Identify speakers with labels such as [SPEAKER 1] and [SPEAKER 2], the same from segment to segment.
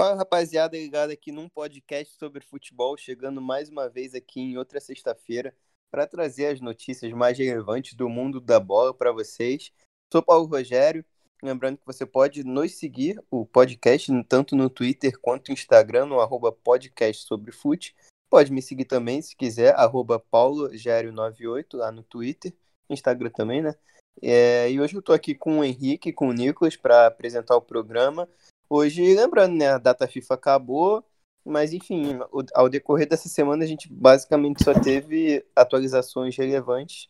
[SPEAKER 1] Fala rapaziada, ligado aqui num podcast sobre futebol, chegando mais uma vez aqui em outra sexta-feira para trazer as notícias mais relevantes do mundo da bola para vocês. Sou Paulo Rogério, lembrando que você pode nos seguir, o podcast, tanto no Twitter quanto no Instagram, no arroba podcast sobre fute. Pode me seguir também, se quiser, arroba paulogério98 lá no Twitter, Instagram também, né? É, e hoje eu tô aqui com o Henrique, com o Nicolas, para apresentar o programa. Hoje, lembrando, né, a data FIFA acabou, mas enfim, ao decorrer dessa semana a gente basicamente só teve atualizações relevantes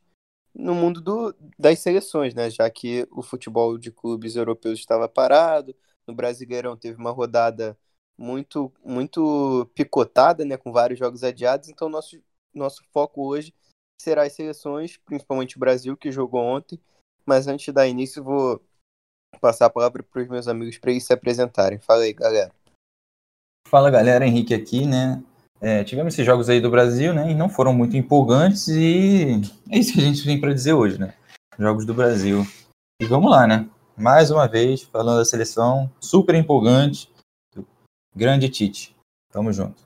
[SPEAKER 1] no mundo do, das seleções, né? Já que o futebol de clubes europeus estava parado, no Brasileirão teve uma rodada muito muito picotada, né, com vários jogos adiados, então nosso nosso foco hoje será as seleções, principalmente o Brasil que jogou ontem. Mas antes de dar início, vou passar a palavra para os meus amigos para eles se apresentarem. Fala aí, galera.
[SPEAKER 2] Fala, galera. Henrique aqui, né? É, tivemos esses jogos aí do Brasil, né? E não foram muito empolgantes e é isso que a gente tem para dizer hoje, né? Jogos do Brasil. E vamos lá, né? Mais uma vez, falando da seleção, super empolgante, grande Tite. Tamo junto.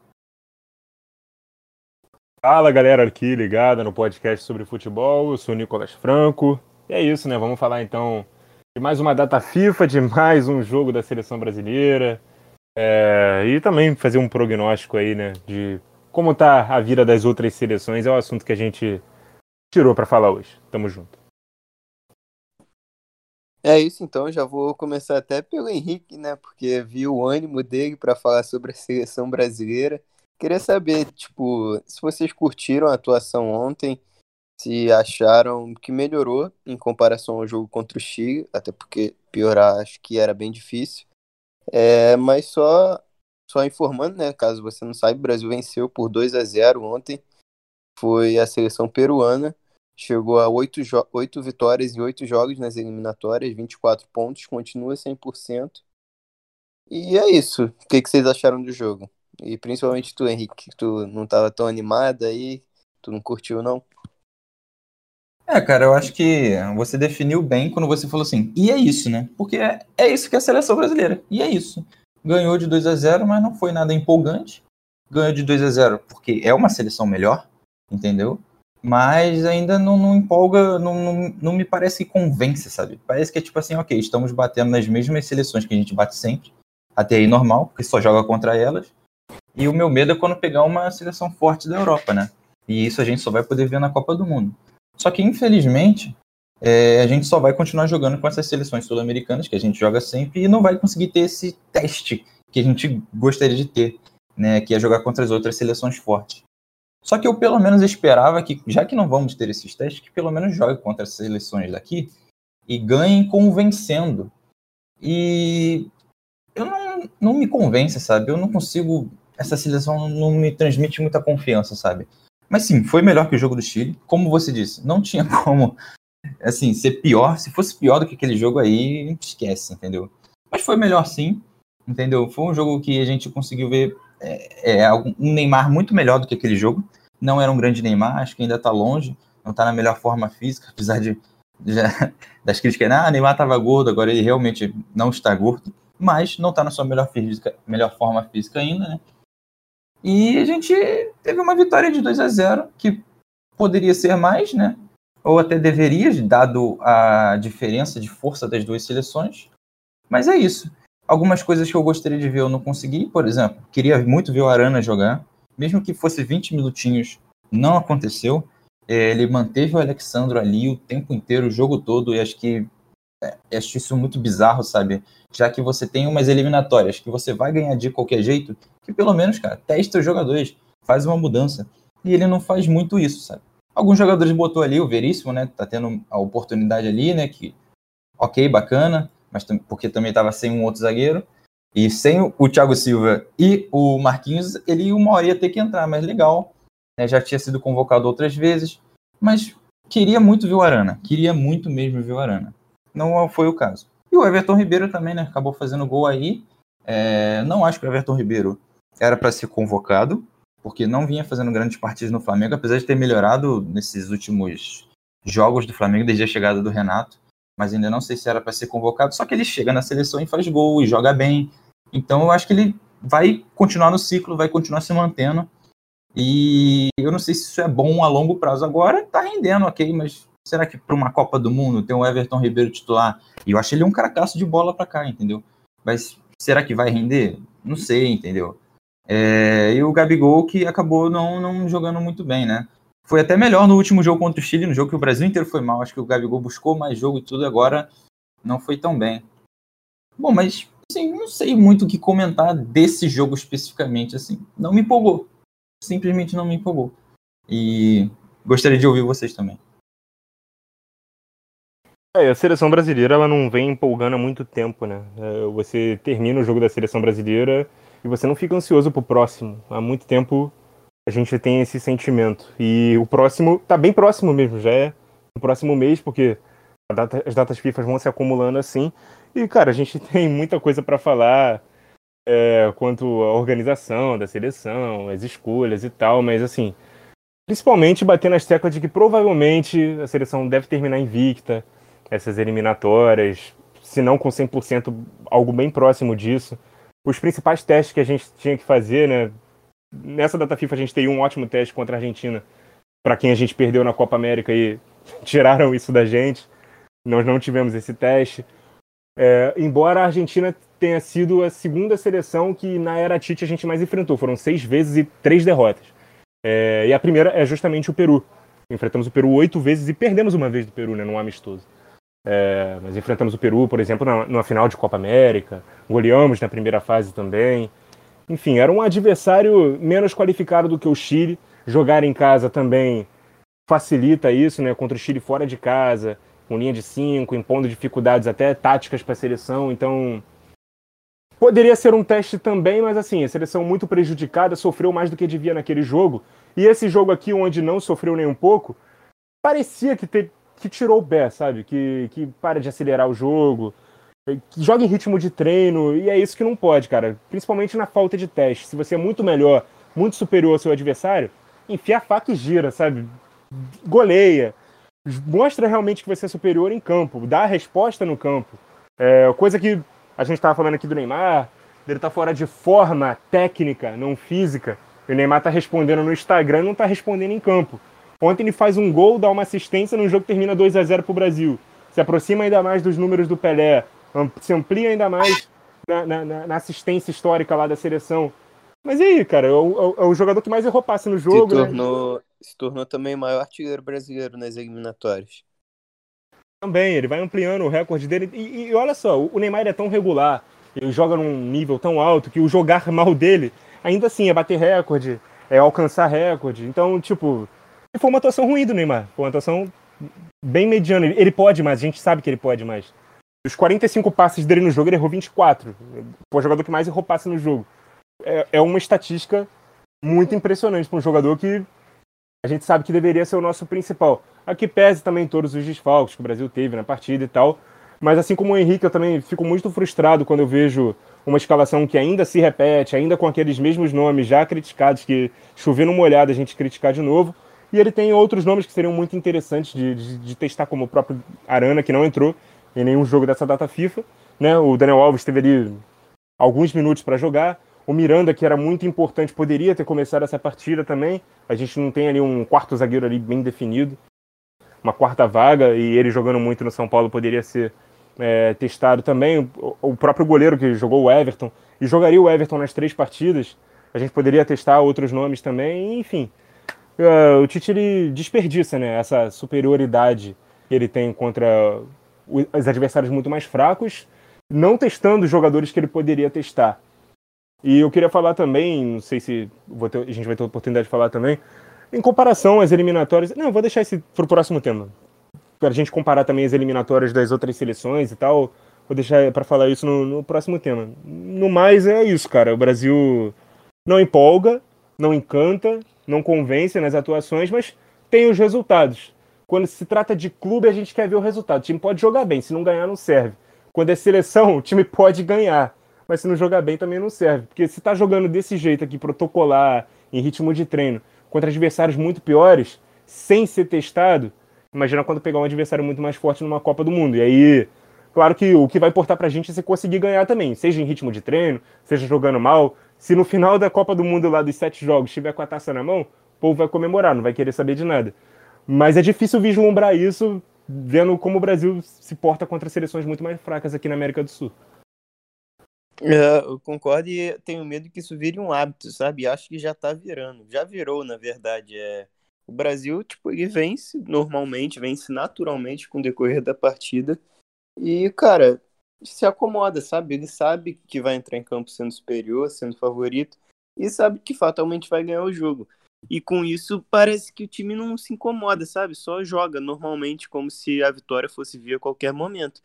[SPEAKER 3] Fala, galera aqui ligada no podcast sobre futebol. Eu sou o Nicolas Franco. E é isso, né? Vamos falar então de mais uma data FIFA, de mais um jogo da seleção brasileira. É, e também fazer um prognóstico aí, né? De como tá a vida das outras seleções. É o assunto que a gente tirou para falar hoje. Tamo junto.
[SPEAKER 1] É isso, então já vou começar até pelo Henrique, né? Porque vi o ânimo dele para falar sobre a seleção brasileira. Queria saber, tipo, se vocês curtiram a atuação ontem se acharam que melhorou em comparação ao jogo contra o Chile, até porque piorar acho que era bem difícil. É, mas só só informando, né, caso você não saiba, o Brasil venceu por 2 a 0 ontem. Foi a seleção peruana, chegou a 8, 8 vitórias em 8 jogos nas eliminatórias, 24 pontos, continua 100%. E é isso. O que, que vocês acharam do jogo? E principalmente tu, Henrique, que tu não estava tão animado aí, tu não curtiu não?
[SPEAKER 2] É, cara, eu acho que você definiu bem quando você falou assim, e é isso, né? Porque é, é isso que é a seleção brasileira, e é isso. Ganhou de 2 a 0 mas não foi nada empolgante. Ganhou de 2 a 0 porque é uma seleção melhor, entendeu? Mas ainda não, não empolga, não, não, não, me parece que convence, sabe? Parece que é tipo assim, ok, estamos batendo nas mesmas seleções que a gente bate sempre, até aí normal, porque só joga contra elas. E o meu medo é quando pegar uma seleção forte da Europa, né? E isso a gente só vai poder ver na Copa do Mundo. Só que, infelizmente, é, a gente só vai continuar jogando com essas seleções sul-americanas, que a gente joga sempre, e não vai conseguir ter esse teste que a gente gostaria de ter, né, que é jogar contra as outras seleções fortes. Só que eu pelo menos esperava que, já que não vamos ter esses testes, que pelo menos jogue contra as seleções daqui e ganhem convencendo. E eu não, não me convence, sabe? Eu não consigo. Essa seleção não me transmite muita confiança, sabe? Mas sim, foi melhor que o jogo do Chile. Como você disse, não tinha como assim ser pior. Se fosse pior do que aquele jogo aí, esquece, entendeu? Mas foi melhor sim, entendeu? Foi um jogo que a gente conseguiu ver é, é, um Neymar muito melhor do que aquele jogo. Não era um grande Neymar, acho que ainda está longe, não está na melhor forma física, apesar de, de das críticas, ah, Neymar estava gordo, agora ele realmente não está gordo, mas não está na sua melhor, física, melhor forma física ainda, né? E a gente teve uma vitória de 2 a 0 que poderia ser mais, né? Ou até deveria, dado a diferença de força das duas seleções. Mas é isso. Algumas coisas que eu gostaria de ver eu não consegui, por exemplo, queria muito ver o Arana jogar, mesmo que fosse 20 minutinhos, não aconteceu. É, ele manteve o Alexandro ali o tempo inteiro, o jogo todo, e acho que é, acho isso muito bizarro, sabe? Já que você tem umas eliminatórias que você vai ganhar de qualquer jeito, que pelo menos, cara, testa os jogadores, faz uma mudança. E ele não faz muito isso, sabe? Alguns jogadores botou ali, o Veríssimo, né? Tá tendo a oportunidade ali, né? Que, ok, bacana, mas porque também tava sem um outro zagueiro. E sem o Thiago Silva e o Marquinhos, ele uma hora ia ter que entrar, mas legal. Né? Já tinha sido convocado outras vezes. Mas queria muito ver o Arana. Queria muito mesmo ver o Arana não foi o caso. E o Everton Ribeiro também, né? Acabou fazendo gol aí. É, não acho que o Everton Ribeiro era para ser convocado, porque não vinha fazendo grandes partidas no Flamengo, apesar de ter melhorado nesses últimos jogos do Flamengo desde a chegada do Renato. Mas ainda não sei se era para ser convocado. Só que ele chega na seleção e faz gol e joga bem. Então eu acho que ele vai continuar no ciclo, vai continuar se mantendo. E eu não sei se isso é bom a longo prazo. Agora tá rendendo, ok, mas será que para uma Copa do Mundo tem o Everton Ribeiro titular? E eu acho ele um caracaço de bola para cá, entendeu? Mas será que vai render? Não sei, entendeu? É, e o Gabigol que acabou não, não jogando muito bem, né? Foi até melhor no último jogo contra o Chile, no jogo que o Brasil inteiro foi mal. Acho que o Gabigol buscou mais jogo e tudo, agora não foi tão bem. Bom, mas assim, não sei muito o que comentar desse jogo especificamente, assim. Não me empolgou. Simplesmente não me empolgou. E gostaria de ouvir vocês também.
[SPEAKER 3] É, a seleção brasileira ela não vem empolgando há muito tempo, né? É, você termina o jogo da seleção brasileira e você não fica ansioso pro próximo. Há muito tempo a gente tem esse sentimento. E o próximo tá bem próximo mesmo, já é no próximo mês, porque data, as datas FIFA vão se acumulando assim. E, cara, a gente tem muita coisa para falar é, quanto à organização da seleção, as escolhas e tal, mas assim, principalmente bater nas teclas de que provavelmente a seleção deve terminar invicta, essas eliminatórias, se não com 100%, algo bem próximo disso. Os principais testes que a gente tinha que fazer, né, nessa data FIFA a gente tem um ótimo teste contra a Argentina, para quem a gente perdeu na Copa América e tiraram isso da gente. Nós não tivemos esse teste. É, embora a Argentina tenha sido a segunda seleção que na era Tite a gente mais enfrentou, foram seis vezes e três derrotas. É, e a primeira é justamente o Peru. Enfrentamos o Peru oito vezes e perdemos uma vez do Peru, né, num amistoso. É, mas enfrentamos o Peru, por exemplo, na, numa final de Copa América, goleamos na primeira fase também. Enfim, era um adversário menos qualificado do que o Chile. Jogar em casa também facilita isso, né? Contra o Chile fora de casa, com linha de cinco, impondo dificuldades até táticas para a seleção. Então, poderia ser um teste também, mas assim, a seleção muito prejudicada, sofreu mais do que devia naquele jogo. E esse jogo aqui, onde não sofreu nem um pouco, parecia que, te, que tirou o pé, sabe? Que, que para de acelerar o jogo, joga em ritmo de treino, e é isso que não pode, cara. Principalmente na falta de teste. Se você é muito melhor, muito superior ao seu adversário, enfia a faca e gira, sabe? Goleia. Mostra realmente que você é superior em campo, dá a resposta no campo. É, coisa que a gente estava falando aqui do Neymar, ele tá fora de forma técnica, não física. E o Neymar tá respondendo no Instagram não tá respondendo em campo. Ontem ele faz um gol, dá uma assistência no jogo que termina 2 a 0 pro Brasil. Se aproxima ainda mais dos números do Pelé se amplia ainda mais na, na, na, assistência histórica lá da seleção. Mas e aí, cara? É o, é o jogador que mais errou passe no jogo.
[SPEAKER 1] Se né? tornou, né? se tornou também o maior artilheiro brasileiro nas eliminatórias.
[SPEAKER 3] Também, ele vai ampliando o recorde dele. E, e, olha só, o Neymar é tão regular, ele joga num nível tão alto que o jogar mal dele ainda assim é bater recorde, é alcançar recorde. Então, tipo, foi uma atuação ruim do Neymar. Foi uma atuação bem mediana. Ele, pode mais, a gente sabe que ele pode mais. Dos 45 passes dele no jogo, ele errou 24. Foi o jogador que mais errou passe no jogo. É, é uma estatística muito impressionante para um jogador que a gente sabe que deveria ser o nosso principal. Aqui pese também todos os desfalques que o Brasil teve na partida e tal. Mas assim como o Henrique, eu também fico muito frustrado quando eu vejo uma escalação que ainda se repete, ainda com aqueles mesmos nomes já criticados, que chovendo uma olhada a gente criticar de novo. E ele tem outros nomes que seriam muito interessantes de, de, de testar, como o próprio Arana, que não entrou em nenhum jogo dessa data FIFA. Né? O Daniel Alves teve ali alguns minutos para jogar. O Miranda, que era muito importante, poderia ter começado essa partida também. A gente não tem ali um quarto zagueiro ali bem definido, uma quarta vaga, e ele jogando muito no São Paulo poderia ser é, testado também. O próprio goleiro que jogou o Everton, e jogaria o Everton nas três partidas. A gente poderia testar outros nomes também, enfim. Uh, o Tite ele desperdiça né, essa superioridade que ele tem contra os adversários muito mais fracos, não testando os jogadores que ele poderia testar. E eu queria falar também, não sei se ter, a gente vai ter oportunidade de falar também, em comparação às eliminatórias. Não, vou deixar esse para o próximo tema. Para a gente comparar também as eliminatórias das outras seleções e tal. Vou deixar para falar isso no, no, próximo tema. No mais, é isso, cara. O Brasil não empolga, não encanta, não convence nas atuações, mas tem os resultados. Quando se trata de clube, a gente quer ver o resultado. O time pode jogar bem, se não ganhar, não serve. Quando é seleção, o time pode ganhar, mas se não jogar bem também não serve. Porque se tá jogando desse jeito aqui, protocolar, em ritmo de treino, contra adversários muito piores, sem ser testado, imagina quando pegar um adversário muito mais forte numa Copa do Mundo. E aí, claro que o que vai importar pra gente é você conseguir ganhar também, seja em ritmo de treino, seja jogando mal, Se no final da Copa do Mundo lá dos sete jogos tiver com a taça na mão, o povo vai comemorar, não vai querer saber de nada. Mas é difícil vislumbrar isso vendo como o Brasil se porta contra seleções muito mais fracas aqui na América do Sul.
[SPEAKER 1] É, eu concordo e tenho medo que isso vire um hábito, sabe? Acho que já tá virando. Já virou, na verdade. É... O Brasil, tipo, ele vence normalmente, vence naturalmente com o decorrer da partida. E, cara, se acomoda, sabe? Ele sabe que vai entrar em campo sendo superior, sendo favorito, e sabe que fatalmente vai ganhar o jogo. E com isso, parece que o time não se incomoda, sabe? Só joga normalmente, como se a vitória fosse vir a qualquer momento.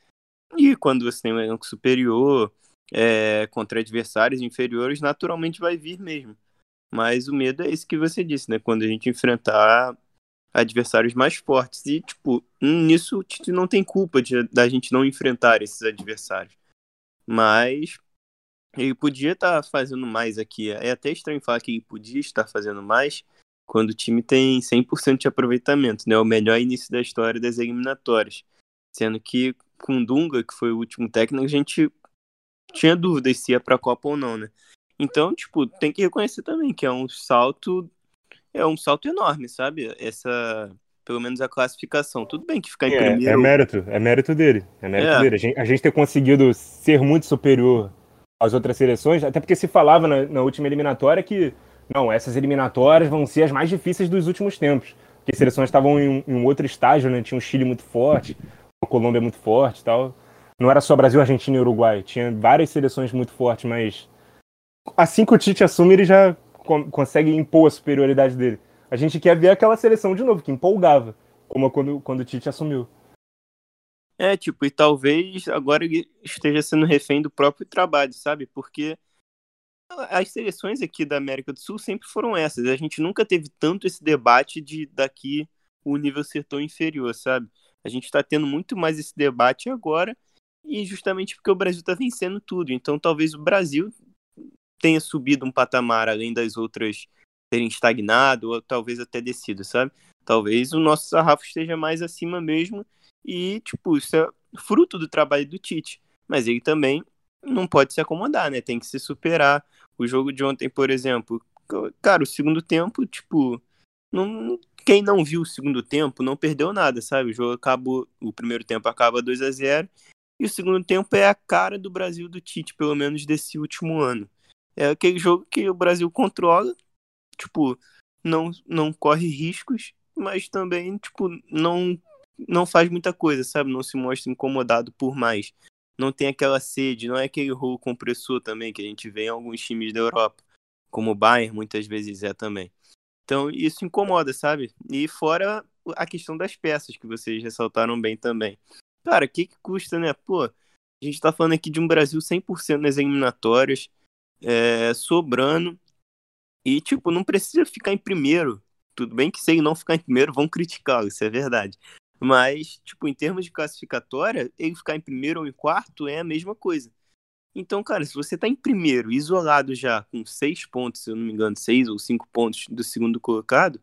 [SPEAKER 1] E quando você tem um elenco superior, é, contra adversários inferiores, naturalmente vai vir mesmo. Mas o medo é esse que você disse, né? Quando a gente enfrentar adversários mais fortes. E, tipo, nisso o Tite não tem culpa de, da gente não enfrentar esses adversários. Mas ele podia estar tá fazendo mais aqui. É até estranho falar que ele podia estar fazendo mais quando o time tem 100% de aproveitamento, né? O melhor início da história das eliminatórias. Sendo que com Dunga, que foi o último técnico, a gente tinha dúvidas se ia para a Copa ou não, né? Então, tipo, tem que reconhecer também que é um salto é um salto enorme, sabe? Essa pelo menos a classificação. Tudo bem que ficar em
[SPEAKER 3] é,
[SPEAKER 1] primeiro.
[SPEAKER 3] É mérito, é mérito dele. É mérito é. dele. A gente, a gente ter conseguido ser muito superior às outras seleções, até porque se falava na, na, última eliminatória que não, essas eliminatórias vão ser as mais difíceis dos últimos tempos. Porque as seleções estavam em, em um outro estágio, né? Tinha um Chile muito forte, a Colômbia muito forte e tal. Não era só Brasil, Argentina e Uruguai. Tinha várias seleções muito fortes, mas assim que o Tite assume, ele já consegue impor a superioridade dele. A gente quer ver aquela seleção de novo, que empolgava, como quando, quando o Tite assumiu.
[SPEAKER 1] É, tipo, e talvez agora ele esteja sendo refém do próprio trabalho, sabe? Porque as seleções aqui da América do Sul sempre foram essas. A gente nunca teve tanto esse debate de daqui o nível ser tão inferior, sabe? A gente está tendo muito mais esse debate agora, e justamente porque o Brasil está vencendo tudo. Então talvez o Brasil tenha subido um patamar além das outras terem estagnado ou talvez até descido, sabe? Talvez o nosso sarrafo esteja mais acima mesmo e, tipo, isso é fruto do trabalho do Tite. Mas ele também não pode se acomodar, né? Tem que se superar. O jogo de ontem, por exemplo, cara, o segundo tempo, tipo, não, quem não viu o segundo tempo não perdeu nada, sabe? O jogo acabou, o primeiro tempo acaba 2 a 0 e o segundo tempo é a cara do Brasil do Tite, pelo menos desse último ano. É aquele jogo que o Brasil controla, tipo, não, não corre riscos, mas também, tipo, não, não faz muita coisa, sabe? Não se mostra incomodado por mais. Não tem aquela sede, não é aquele rolo compressor também que a gente vê em alguns times da Europa, como o Bayern muitas vezes é também. Então, isso incomoda, sabe? E fora a questão das peças, que vocês ressaltaram bem também. Cara, o que, que custa, né? Pô, a gente tá falando aqui de um Brasil 100% nas eliminatórias, é, sobrando. E, tipo, não precisa ficar em primeiro. Tudo bem que se não ficar em primeiro, vão criticá-lo, isso é verdade. Mas, tipo, em termos de classificatória, ele ficar em primeiro ou em quarto é a mesma coisa. Então, cara, se você tá em primeiro, isolado já, com seis pontos, se eu não me engano, seis ou cinco pontos do segundo colocado,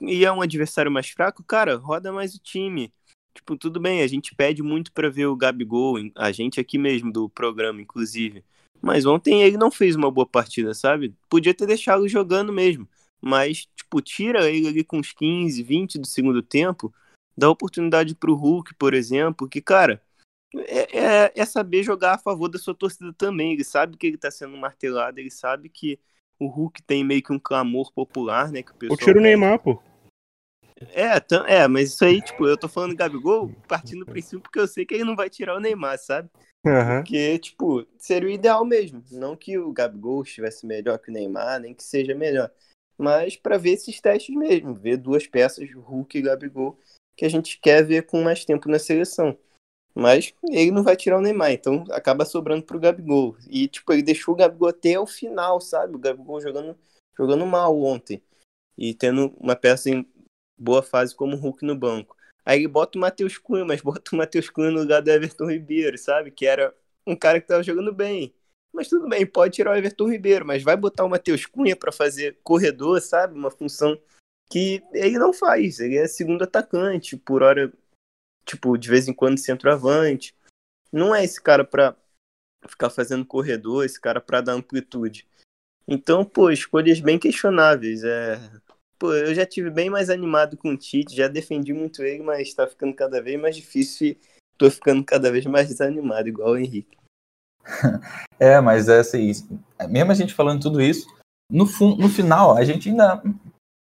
[SPEAKER 1] e é um adversário mais fraco, cara, roda mais o time. Tipo, tudo bem, a gente pede muito para ver o Gabigol, a gente aqui mesmo do programa, inclusive. Mas ontem ele não fez uma boa partida, sabe? Podia ter deixado jogando mesmo. Mas, tipo, tira ele ali com uns 15, 20 do segundo tempo, dá oportunidade pro Hulk, por exemplo, que, cara, é, é, é, saber jogar a favor da sua torcida também. Ele sabe que ele tá sendo martelado, ele sabe que o Hulk tem meio que um clamor popular, né? Que o
[SPEAKER 3] pessoal. Tira o Neymar, pô.
[SPEAKER 1] É, é, mas isso aí, tipo, eu tô falando Gabigol partindo do princípio porque eu sei que ele não vai tirar o Neymar, sabe? Uhum. Porque, tipo, seria o ideal mesmo. Não que o Gabigol estivesse melhor que o Neymar, nem que seja melhor. Mas para ver esses testes mesmo, ver duas peças, Hulk e Gabigol, que a gente quer ver com mais tempo na seleção. Mas ele não vai tirar o Neymar, então acaba sobrando pro Gabigol. E, tipo, ele deixou o Gabigol até o final, sabe? O Gabigol jogando, jogando mal ontem. E tendo uma peça em boa fase como Hulk no banco. Aí bota o Matheus Cunha, mas bota o Matheus Cunha no lugar do Everton Ribeiro, sabe? Que era um cara que tava jogando bem. Mas tudo bem, pode tirar o Everton Ribeiro, mas vai botar o Matheus Cunha para fazer corredor, sabe? Uma função que ele não faz. Ele é segundo atacante, por hora, tipo, de vez em quando centroavante. Não é esse cara para ficar fazendo corredor, esse cara para dar amplitude. Então, pô, escolhas bem questionáveis. É... Pô, eu já tive bem mais animado com o Tite, já defendi muito ele, mas tá ficando cada vez mais difícil e tô ficando cada vez mais desanimado, igual o Henrique.
[SPEAKER 2] é, mas é assim, mesmo a gente falando tudo isso, no, no final, a gente ainda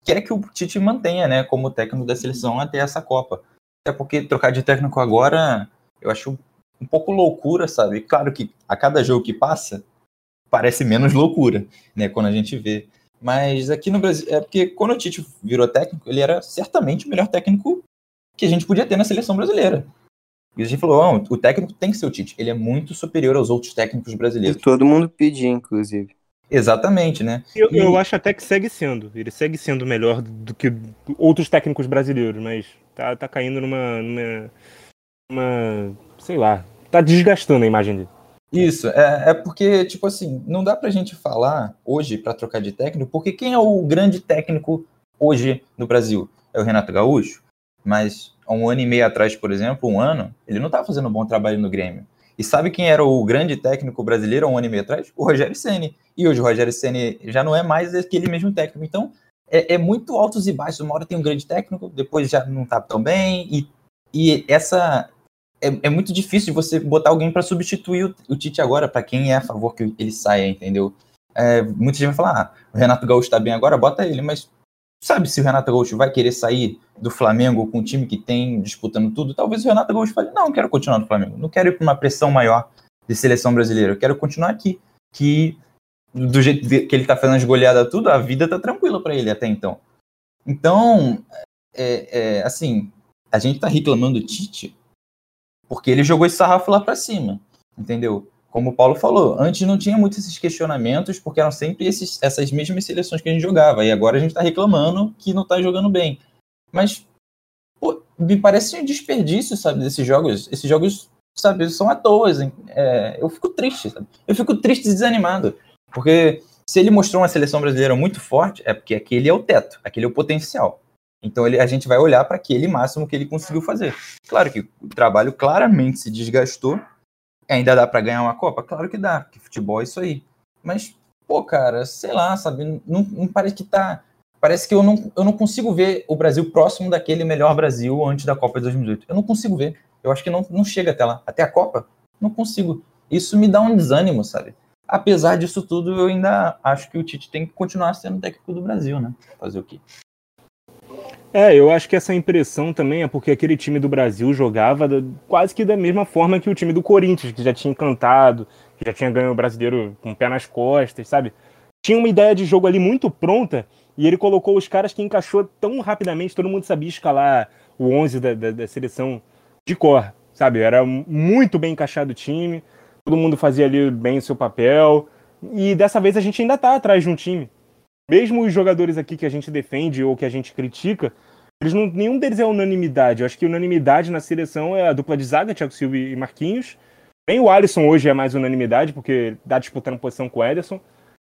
[SPEAKER 2] quer que o Tite mantenha, né, como técnico da seleção até essa Copa. Até porque trocar de técnico agora, eu acho um pouco loucura, sabe? Claro que a cada jogo que passa, parece menos loucura, né, quando a gente vê. Mas aqui no Brasil, é porque quando o Tite virou técnico, ele era certamente o melhor técnico que a gente podia ter na seleção brasileira. E a gente falou, oh, o técnico tem que ser o Tite, ele é muito superior aos outros técnicos brasileiros.
[SPEAKER 1] E todo mundo pedia, inclusive.
[SPEAKER 2] Exatamente, né?
[SPEAKER 3] Eu, e... eu acho até que segue sendo. Ele segue sendo melhor do que outros técnicos brasileiros, mas tá, tá caindo numa, numa, numa. Sei lá. Tá desgastando a imagem dele.
[SPEAKER 2] Isso, é, é porque, tipo assim, não dá pra gente falar hoje para trocar de técnico, porque quem é o grande técnico hoje no Brasil? É o Renato Gaúcho, mas há um ano e meio atrás, por exemplo, um ano, ele não estava fazendo um bom trabalho no Grêmio. E sabe quem era o grande técnico brasileiro há um ano e meio atrás? O Rogério Ceni. E hoje o Rogério Ceni já não é mais aquele mesmo técnico. Então, é, é, muito altos e baixos. Uma hora tem um grande técnico, depois já não tá tão bem. E, e essa. É, é muito difícil você botar alguém para substituir o, o, Tite agora, para quem é a favor que ele saia, entendeu? É, muita gente vai falar: ah, o Renato Gaúcho tá bem agora, bota ele. Mas sabe se o Renato Gaúcho vai querer sair do Flamengo com um time que tem disputando tudo? Talvez o Renato Gaúcho fale: não, quero continuar no Flamengo, não quero ir para uma pressão maior de seleção brasileira, eu quero continuar aqui. Que do jeito que ele tá fazendo as goleadas tudo, a vida tá tranquila para ele até então. Então, é, é, assim, a gente tá reclamando do Tite porque ele jogou esse sarrafo lá para cima, entendeu? Como o Paulo falou, antes não tinha muitos esses questionamentos, porque eram sempre esses, essas mesmas seleções que a gente jogava, e agora a gente tá reclamando que não tá jogando bem. Mas, pô, me parece um desperdício, sabe, desses jogos. Esses jogos, sabe, são à toa. É, eu fico triste, sabe? Eu fico triste e desanimado. Porque se ele mostrou uma seleção brasileira muito forte, é porque aquele é o teto, aquele é o potencial. Então ele, a gente vai olhar para aquele máximo que ele conseguiu fazer. Claro que o trabalho claramente se desgastou. Ainda dá para ganhar uma Copa? Claro que dá, porque futebol é isso aí. Mas, pô, cara, sei lá, sabe? Não, não parece que tá. Parece que eu não, eu não consigo ver o Brasil próximo daquele melhor Brasil antes da Copa de 2018. Eu não consigo ver. Eu acho que não, não chega até lá. Até a Copa, não consigo. Isso me dá um desânimo, sabe? apesar disso tudo, eu ainda acho que o Tite tem que continuar sendo técnico do Brasil, né? Fazer o quê?
[SPEAKER 3] É, eu acho que essa impressão também é porque aquele time do Brasil jogava quase que da mesma forma que o time do Corinthians, que já tinha encantado, que já tinha ganho o brasileiro com o pé nas costas, sabe? Tinha uma ideia de jogo ali muito pronta e ele colocou os caras que encaixou tão rapidamente, todo mundo sabia escalar o 11 da, da, da seleção de cor, sabe? Era muito bem encaixado o time todo mundo fazia ali bem o seu papel. E dessa vez a gente ainda está atrás de um time. Mesmo os jogadores aqui que a gente defende ou que a gente critica, eles não, nenhum deles é unanimidade. Eu acho que unanimidade na seleção é a dupla de zaga, Thiago Silva e Marquinhos. Nem o Alisson hoje é mais unanimidade, porque dá disputando posição com o Ederson.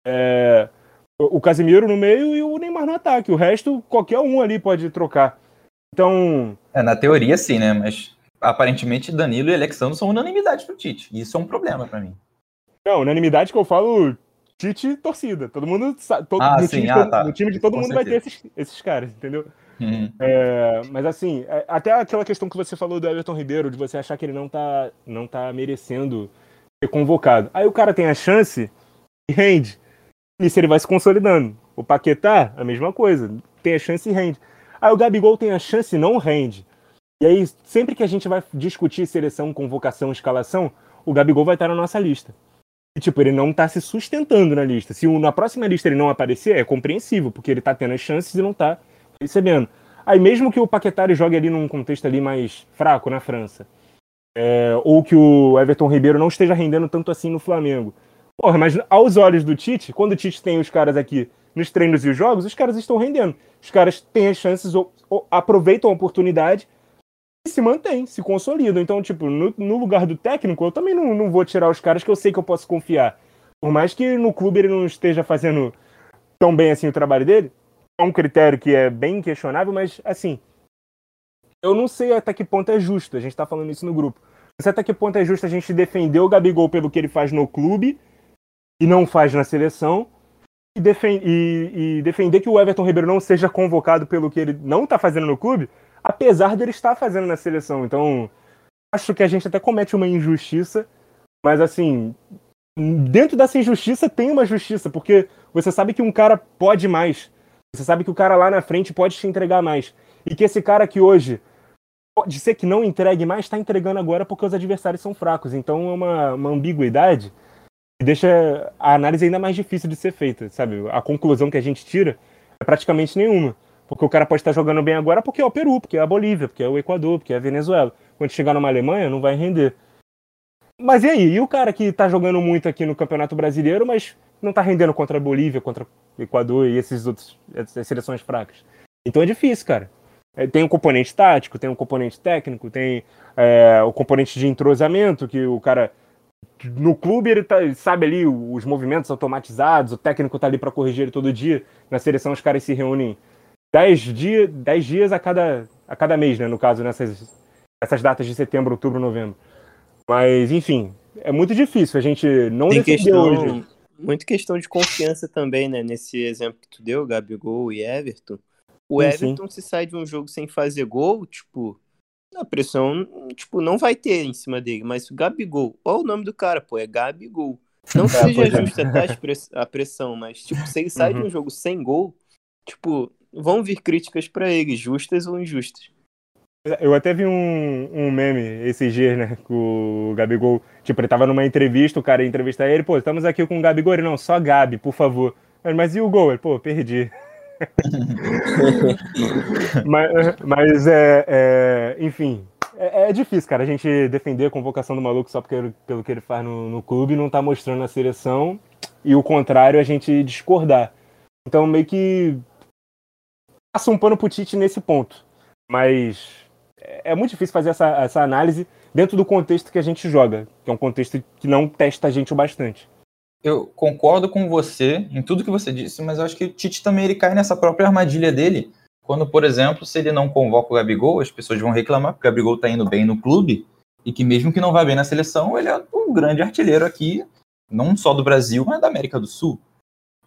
[SPEAKER 3] É, o Casemiro no meio e o Neymar no ataque. O resto, qualquer um ali pode trocar. Então.
[SPEAKER 2] É, na teoria sim, né? Mas aparentemente Danilo e Alexandre são unanimidade pro Tite. E isso é um problema para mim.
[SPEAKER 3] Não, unanimidade que eu falo Tite torcida. Todo mundo sabe. Todo,
[SPEAKER 2] ah,
[SPEAKER 3] no,
[SPEAKER 2] sim,
[SPEAKER 3] time
[SPEAKER 2] ah,
[SPEAKER 3] todo,
[SPEAKER 2] tá.
[SPEAKER 3] no time de todo Com mundo certeza. vai ter esses, esses caras, entendeu? Uhum. É, mas assim, é, até aquela questão que você falou do Everton Ribeiro, de você achar que ele não tá, não tá merecendo ser convocado. Aí o cara tem a chance e rende. E se ele vai se consolidando. O Paquetá, a mesma coisa. Tem a chance e rende. Aí o Gabigol tem a chance e não rende. E aí, sempre que a gente vai discutir seleção, convocação, escalação, o Gabigol vai estar na nossa lista. E, tipo, ele não está se sustentando na lista. Se na próxima lista ele não aparecer, é compreensível, porque ele está tendo as chances e não está recebendo. Aí, mesmo que o Paquetá jogue ali num contexto ali mais fraco na França, é, ou que o Everton Ribeiro não esteja rendendo tanto assim no Flamengo. Porra, mas aos olhos do Tite, quando o Tite tem os caras aqui nos treinos e os jogos, os caras estão rendendo. Os caras têm as chances, ou, ou aproveitam a oportunidade se mantém, se consolidam. Então, tipo, no, no, lugar do técnico, eu também não, não vou tirar os caras que eu sei que eu posso confiar. Por mais que no clube ele não esteja fazendo tão bem assim o trabalho dele, é um critério que é bem questionável, mas assim, eu não sei até que ponto é justo, a gente tá falando isso no grupo. Não sei até que ponto é justo a gente defender o Gabigol pelo que ele faz no clube e não faz na seleção, e, e, e, defender que o Everton Ribeiro não seja convocado pelo que ele não está fazendo no clube, apesar dele estar fazendo na seleção. Então, acho que a gente até comete uma injustiça, mas assim, dentro dessa injustiça tem uma justiça, porque você sabe que um cara pode mais. Você sabe que o cara lá na frente pode te entregar mais. E que esse cara que hoje pode ser que não entregue mais, está entregando agora porque os adversários são fracos. Então é uma, uma ambiguidade que deixa a análise ainda mais difícil de ser feita, sabe? A conclusão que a gente tira é praticamente nenhuma. Porque o cara pode estar jogando bem agora porque é o Peru, porque é a Bolívia, porque é o Equador, porque é a Venezuela. Quando chegar numa Alemanha, não vai render. Mas e aí? E o cara que está jogando muito aqui no Campeonato Brasileiro, mas não está rendendo contra a Bolívia, contra o Equador e esses outros essas seleções fracas? Então é difícil, cara. É, tem um componente tático, tem um componente técnico, tem é, o componente de entrosamento, que o cara no clube ele tá, sabe ali os movimentos automatizados, o técnico tá ali para corrigir ele todo dia. Na seleção os caras se reúnem 10 dias, 10 dias a cada, a cada mês, né? No caso, nessas essas datas de setembro, outubro, novembro. Mas, enfim, é muito difícil a gente não
[SPEAKER 1] Tem questão, hoje. Muito questão de confiança também, né? Nesse exemplo que tu deu, Gabigol e Everton. O sim, Everton, sim. se sai de um jogo sem fazer gol, tipo, a pressão, tipo, não vai ter em cima dele. Mas o Gabigol, olha o nome do cara, pô, é Gabigol. Não que seja é. justa tá, a pressão, mas, tipo, se ele sai uhum. de um jogo sem gol, tipo, vão vir críticas para ele, justas ou injustas.
[SPEAKER 3] Eu até vi um, um meme esses dias, né? Com o Gabigol. Tipo, ele tava numa entrevista, o cara ia entrevistar ele, pô, estamos aqui com o Gabigol. Ele, não, só Gabi, por favor. Mas e o gol? Ele, pô, perdi. mas, mas é, é, enfim, é, é, difícil, cara, a gente defender a convocação do maluco só porque, pelo que ele faz no, no clube não tá mostrando na seleção e o contrário a gente discordar. Então meio que passa um pano pro Tite nesse ponto. Mas é, é muito difícil fazer essa, essa análise dentro do contexto que a gente joga, que é um contexto que não testa a gente o bastante
[SPEAKER 2] eu concordo com você em tudo que você disse, mas eu acho que o Tite também ele cai nessa própria armadilha dele. Quando, por exemplo, se ele não convoca o Gabigol, as pessoas vão reclamar que o Gabigol está indo bem no clube e que mesmo que não vá bem na seleção, ele é um grande artilheiro aqui, não só do Brasil, mas da América do Sul.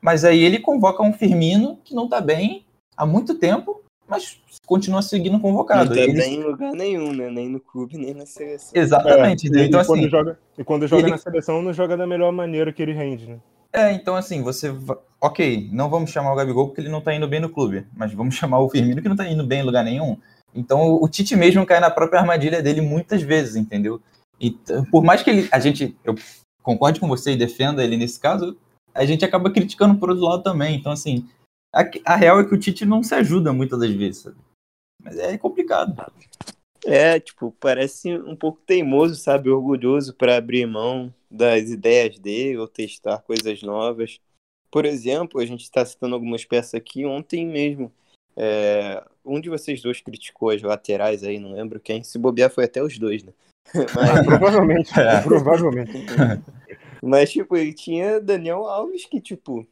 [SPEAKER 2] Mas aí ele convoca um Firmino que não está bem há muito tempo mas continua seguindo convocado.
[SPEAKER 1] Não tá Eles... em lugar nenhum, né? Nem no clube, nem na seleção.
[SPEAKER 2] Exatamente.
[SPEAKER 3] É, então, e, assim, quando joga, e quando joga ele... na seleção, não joga da melhor maneira que ele rende, né?
[SPEAKER 2] É, então assim, você. Ok, não vamos chamar o Gabigol porque ele não tá indo bem no clube, mas vamos chamar o Firmino que não tá indo bem em lugar nenhum. Então o Tite mesmo cai na própria armadilha dele muitas vezes, entendeu? E por mais que ele, a gente, eu concorde com você e defenda ele nesse caso, a gente acaba criticando por outro lado também. Então, assim, a, a, real é que o Tite não se ajuda muitas das vezes, sabe? Mas é complicado.
[SPEAKER 1] É, tipo, parece um pouco teimoso, sabe? Orgulhoso para abrir mão das ideias dele ou testar coisas novas. Por exemplo, a gente está citando algumas peças aqui. Ontem mesmo, é, um de vocês dois criticou as laterais aí, não lembro quem. Se bobear, foi até os dois, né?
[SPEAKER 3] Mas... provavelmente, é. provavelmente.
[SPEAKER 1] Mas, tipo, ele tinha Daniel Alves que, tipo,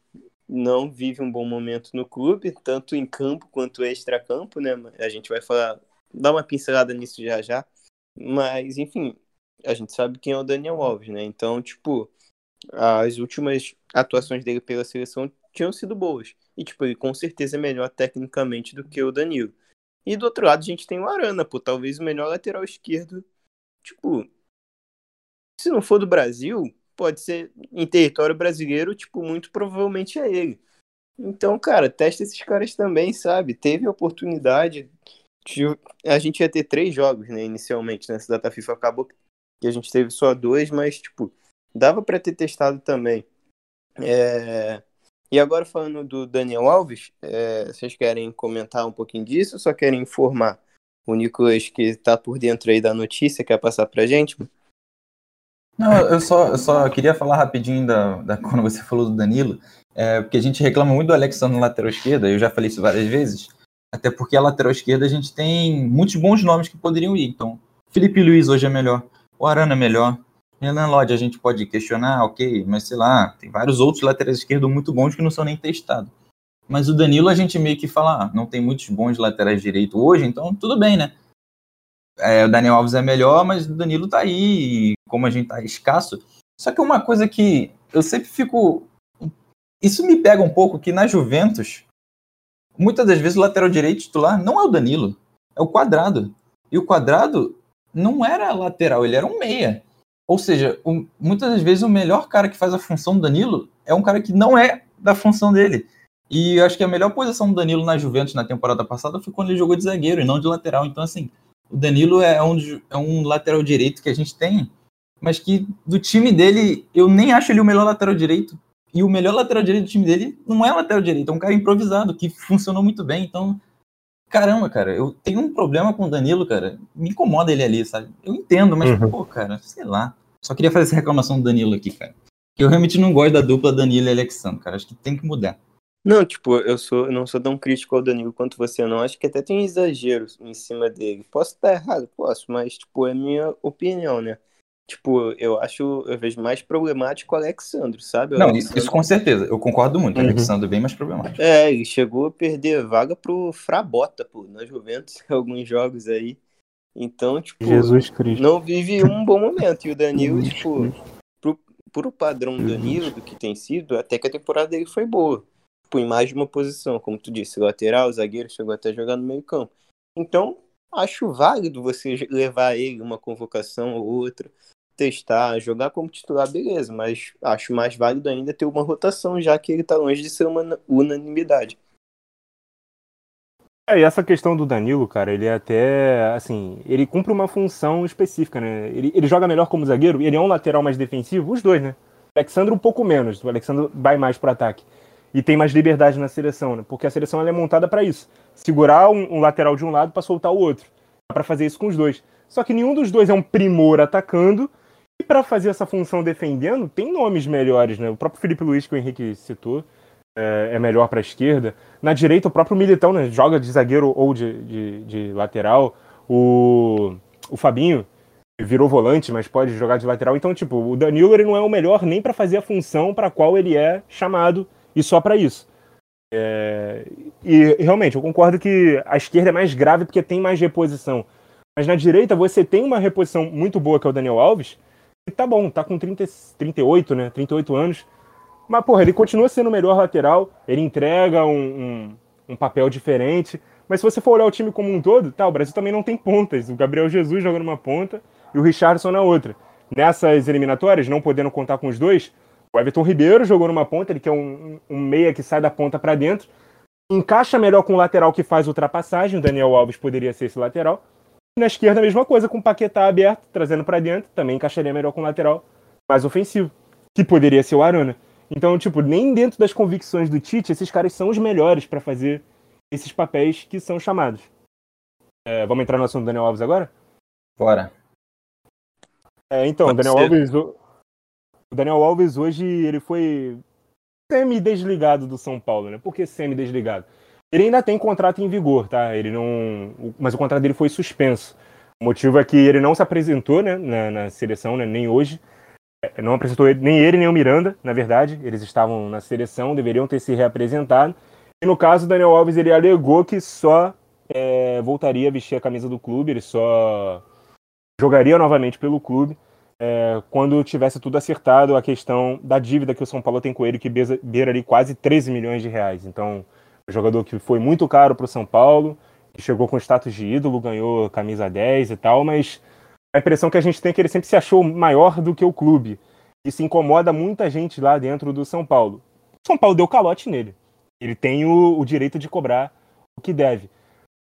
[SPEAKER 1] não vive um bom momento no clube, tanto em campo quanto extra-campo, né? A gente vai falar, dar uma pincelada nisso já já. Mas, enfim, a gente sabe quem é o Daniel Alves, né? Então, tipo, as últimas atuações dele pela seleção tinham sido boas. E, tipo, ele com certeza é melhor tecnicamente do que o Danilo. E do outro lado a gente tem o Arana, pô, talvez o melhor lateral esquerdo. Tipo, se não for do Brasil, pode ser em território brasileiro, tipo, muito provavelmente é ele. Então, cara, testa esses caras também, sabe? Teve a oportunidade. De... A gente ia ter três jogos, né, inicialmente, nessa data FIFA. Acabou que a gente teve só dois, mas, tipo, dava para ter testado também. É... E agora, falando do Daniel Alves, é... vocês querem comentar um pouquinho disso ou só querem informar o Nicolas, que tá por dentro aí da notícia, quer passar pra gente?
[SPEAKER 2] Não, eu só, eu só queria falar rapidinho da, da quando você falou do Danilo, é, porque a gente reclama muito do Alexandre na lateral esquerda, eu já falei isso várias vezes, até porque a lateral esquerda a gente tem muitos bons nomes que poderiam ir. Então, Felipe Luiz hoje é melhor, o Arana é melhor, Renan Lodge a gente pode questionar, ok, mas sei lá, tem vários outros laterais esquerdos muito bons que não são nem testados. Mas o Danilo a gente meio que fala, ah, não tem muitos bons laterais direito hoje, então tudo bem, né? É, o Daniel Alves é melhor, mas o Danilo tá aí, como a gente tá escasso. Só que uma coisa que eu sempre fico isso me pega um pouco que na Juventus, muitas das vezes o lateral direito titular não é o Danilo, é o Quadrado. E o Quadrado não era lateral, ele era um meia. Ou seja, o, muitas das vezes o melhor cara que faz a função do Danilo é um cara que não é da função dele. E eu acho que a melhor posição do Danilo na Juventus na temporada passada foi quando ele jogou de zagueiro e não de lateral. Então, assim, o Danilo é um, é um lateral direito que a gente tem, mas que do time dele, eu nem acho ele o melhor lateral direito. E o melhor lateral direito do time dele não é lateral direito, é um cara improvisado, que funcionou muito bem. Então, caramba, cara, eu tenho um problema com o Danilo, cara. Me incomoda ele ali, sabe? Eu entendo, mas, uhum. pô, cara, sei lá. Só queria fazer essa reclamação do Danilo aqui, cara. Eu realmente não gosto da dupla Danilo e Alexandre, cara. Acho que tem que mudar.
[SPEAKER 1] Não, tipo, eu sou, eu não sou tão crítico ao Danilo quanto você, não. Acho que até tem exageros em cima dele. Posso estar errado? Posso, mas, tipo, é minha opinião, né? Tipo, eu acho, eu vejo mais problemático o Alexandre, sabe? O
[SPEAKER 2] não,
[SPEAKER 1] Alexandre...
[SPEAKER 2] isso com certeza. Eu concordo muito. Uhum. O Alexandre é bem mais problemático.
[SPEAKER 1] É, ele chegou a perder vaga pro Frabota, pô, na Juventus, em alguns jogos aí. Então, tipo,
[SPEAKER 3] Jesus Cristo.
[SPEAKER 1] não vive um bom momento. E o Danilo, tipo, pro, pro padrão do Danilo, do que tem sido, até que a temporada dele foi boa tipo, em mais de uma posição, como tu disse, lateral, zagueiro, chegou até a jogar no meio campo. Então, acho válido você levar ele uma convocação ou outra, testar, jogar como titular, beleza, mas acho mais válido ainda ter uma rotação, já que ele tá longe de ser uma unanimidade.
[SPEAKER 3] É, e essa questão do Danilo, cara, ele é até, assim, ele cumpre uma função específica, né? Ele, ele joga melhor como zagueiro, ele é um lateral mais defensivo, os dois, né? O Alexandre um pouco menos, o Alexandre vai mais pro ataque e tem mais liberdade na seleção, né? Porque a seleção é montada para isso. Segurar um, um, lateral de um lado para soltar o outro. para fazer isso com os dois. Só que nenhum dos dois é um primor atacando. E para fazer essa função defendendo, tem nomes melhores, né? O próprio Felipe Luiz, que o Henrique citou, é, é melhor para a esquerda. Na direita, o próprio Militão, né? Joga de zagueiro ou de, de, de lateral. O, o Fabinho virou volante, mas pode jogar de lateral. Então, tipo, o Danilo ele não é o melhor nem para fazer a função para qual ele é chamado e só para isso. É... E realmente, eu concordo que a esquerda é mais grave porque tem mais reposição. Mas na direita você tem uma reposição muito boa, que é o Daniel Alves, e tá bom, tá com 30, 38, né? 38 anos. Mas, porra, ele continua sendo o melhor lateral, ele entrega um, um, um, papel diferente. Mas se você for olhar o time como um todo, tá, o Brasil também não tem pontas. O Gabriel Jesus joga numa ponta e o Richardson na outra. Nessas eliminatórias, não podendo contar com os dois, o Everton Ribeiro jogou numa ponta, ele que é um, um meia que sai da ponta para dentro, encaixa melhor com o lateral que faz ultrapassagem, o Daniel Alves poderia ser esse lateral. E na esquerda a mesma coisa, com o Paquetá aberto, trazendo para dentro, também encaixaria melhor com o lateral mais ofensivo, que poderia ser o Arana. Então, tipo, nem dentro das convicções do Tite, esses caras são os melhores para fazer esses papéis que são chamados. É, vamos entrar no assunto do Daniel Alves agora?
[SPEAKER 2] Bora.
[SPEAKER 3] É, então, Pode Daniel ser. Alves, o Daniel Alves hoje ele foi semi-desligado do São Paulo, né? Por que semi-desligado? Ele ainda tem contrato em vigor, tá? Ele não, mas o contrato dele foi suspenso. O motivo é que ele não se apresentou, né, na, na seleção, né, nem hoje. É, não apresentou ele, nem ele nem o Miranda, na verdade. Eles estavam na seleção, deveriam ter se reapresentado. E no caso, o Daniel Alves ele alegou que só é, voltaria a vestir a camisa do clube, ele só jogaria novamente pelo clube é, quando tivesse tudo acertado a questão da dívida que o São Paulo tem com ele, que beira ali quase 13 milhões de reais. Então, o jogador que foi muito caro para o São Paulo, que chegou com status de ídolo, ganhou camisa 10 e tal, mas a impressão que a gente tem é que ele sempre se achou maior do que o clube. Isso incomoda muita gente lá dentro do São Paulo. O São Paulo deu calote nele. Ele tem o, o direito de cobrar o que deve.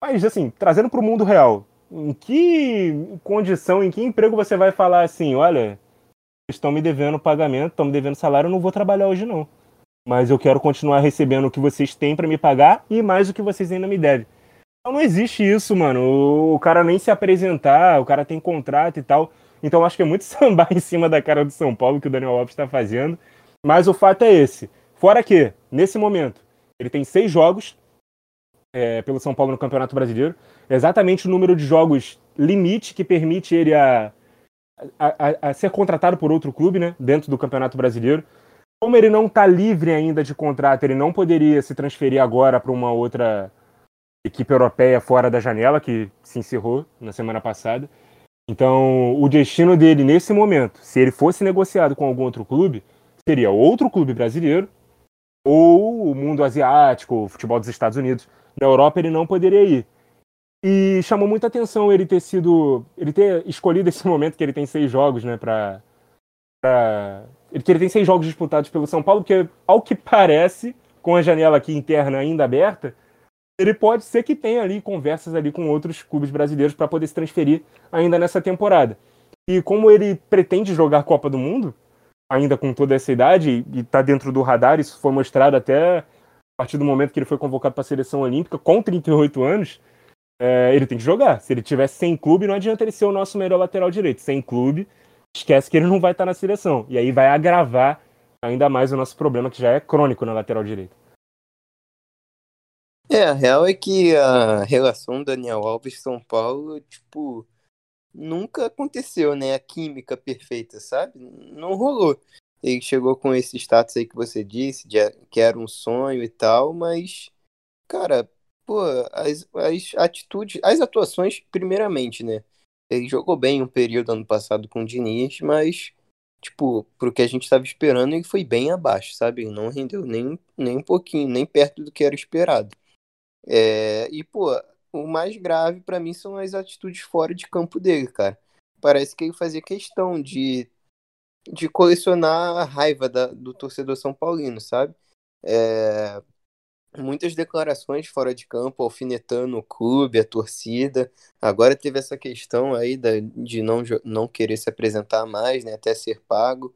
[SPEAKER 3] Mas, assim, trazendo para o mundo real, em que condição, em que emprego você vai falar assim, olha, estão me devendo pagamento, estão me devendo salário, eu não vou trabalhar hoje não. Mas eu quero continuar recebendo o que vocês têm para me pagar e mais o que vocês ainda me devem. Então não existe isso, mano. O cara nem se apresentar, o cara tem contrato e tal. Então acho que é muito sambar em cima da cara do São Paulo que o Daniel Alves está fazendo. Mas o fato é esse. Fora que, nesse momento, ele tem seis jogos, é, pelo São Paulo no Campeonato Brasileiro. Exatamente o número de jogos limite que permite ele a, a, a ser contratado por outro clube, né, dentro do Campeonato Brasileiro. Como ele não está livre ainda de contrato, ele não poderia se transferir agora para uma outra equipe europeia fora da janela, que se encerrou na semana passada. Então, o destino dele nesse momento, se ele fosse negociado com algum outro clube, seria outro clube brasileiro ou o mundo asiático, o futebol dos Estados Unidos. Na Europa ele não poderia ir. E chamou muita atenção ele ter sido. ele ter escolhido esse momento que ele tem seis jogos, né, pra. pra ele, ele tem seis jogos disputados pelo São Paulo, porque, ao que parece, com a janela aqui interna ainda aberta, ele pode ser que tenha ali conversas ali com outros clubes brasileiros para poder se transferir ainda nessa temporada. E como ele pretende jogar Copa do Mundo, ainda com toda essa idade, e está dentro do radar, isso foi mostrado até partir do momento que ele foi convocado para a seleção olímpica, com 38 anos, é, ele tem que jogar. Se ele tiver sem clube, não adianta ele ser o nosso melhor lateral direito. Sem clube, esquece que ele não vai estar tá na seleção. E aí vai agravar ainda mais o nosso problema, que já é crônico na lateral direita.
[SPEAKER 1] É, a real é que a relação Daniel Alves-São Paulo, tipo, nunca aconteceu, né? A química perfeita, sabe? Não rolou. Ele chegou com esse status aí que você disse, de que era um sonho e tal, mas, cara, pô, as, as atitudes, as atuações, primeiramente, né? Ele jogou bem um período ano passado com o Diniz, mas, tipo, pro que a gente estava esperando, ele foi bem abaixo, sabe? Ele não rendeu nem, nem um pouquinho, nem perto do que era esperado. É, e, pô, o mais grave para mim são as atitudes fora de campo dele, cara. Parece que ele fazia questão de, de colecionar a raiva da, do torcedor São Paulino, sabe? É, muitas declarações fora de campo, alfinetando o clube, a torcida. Agora teve essa questão aí da, de não, não querer se apresentar mais, né? Até ser pago.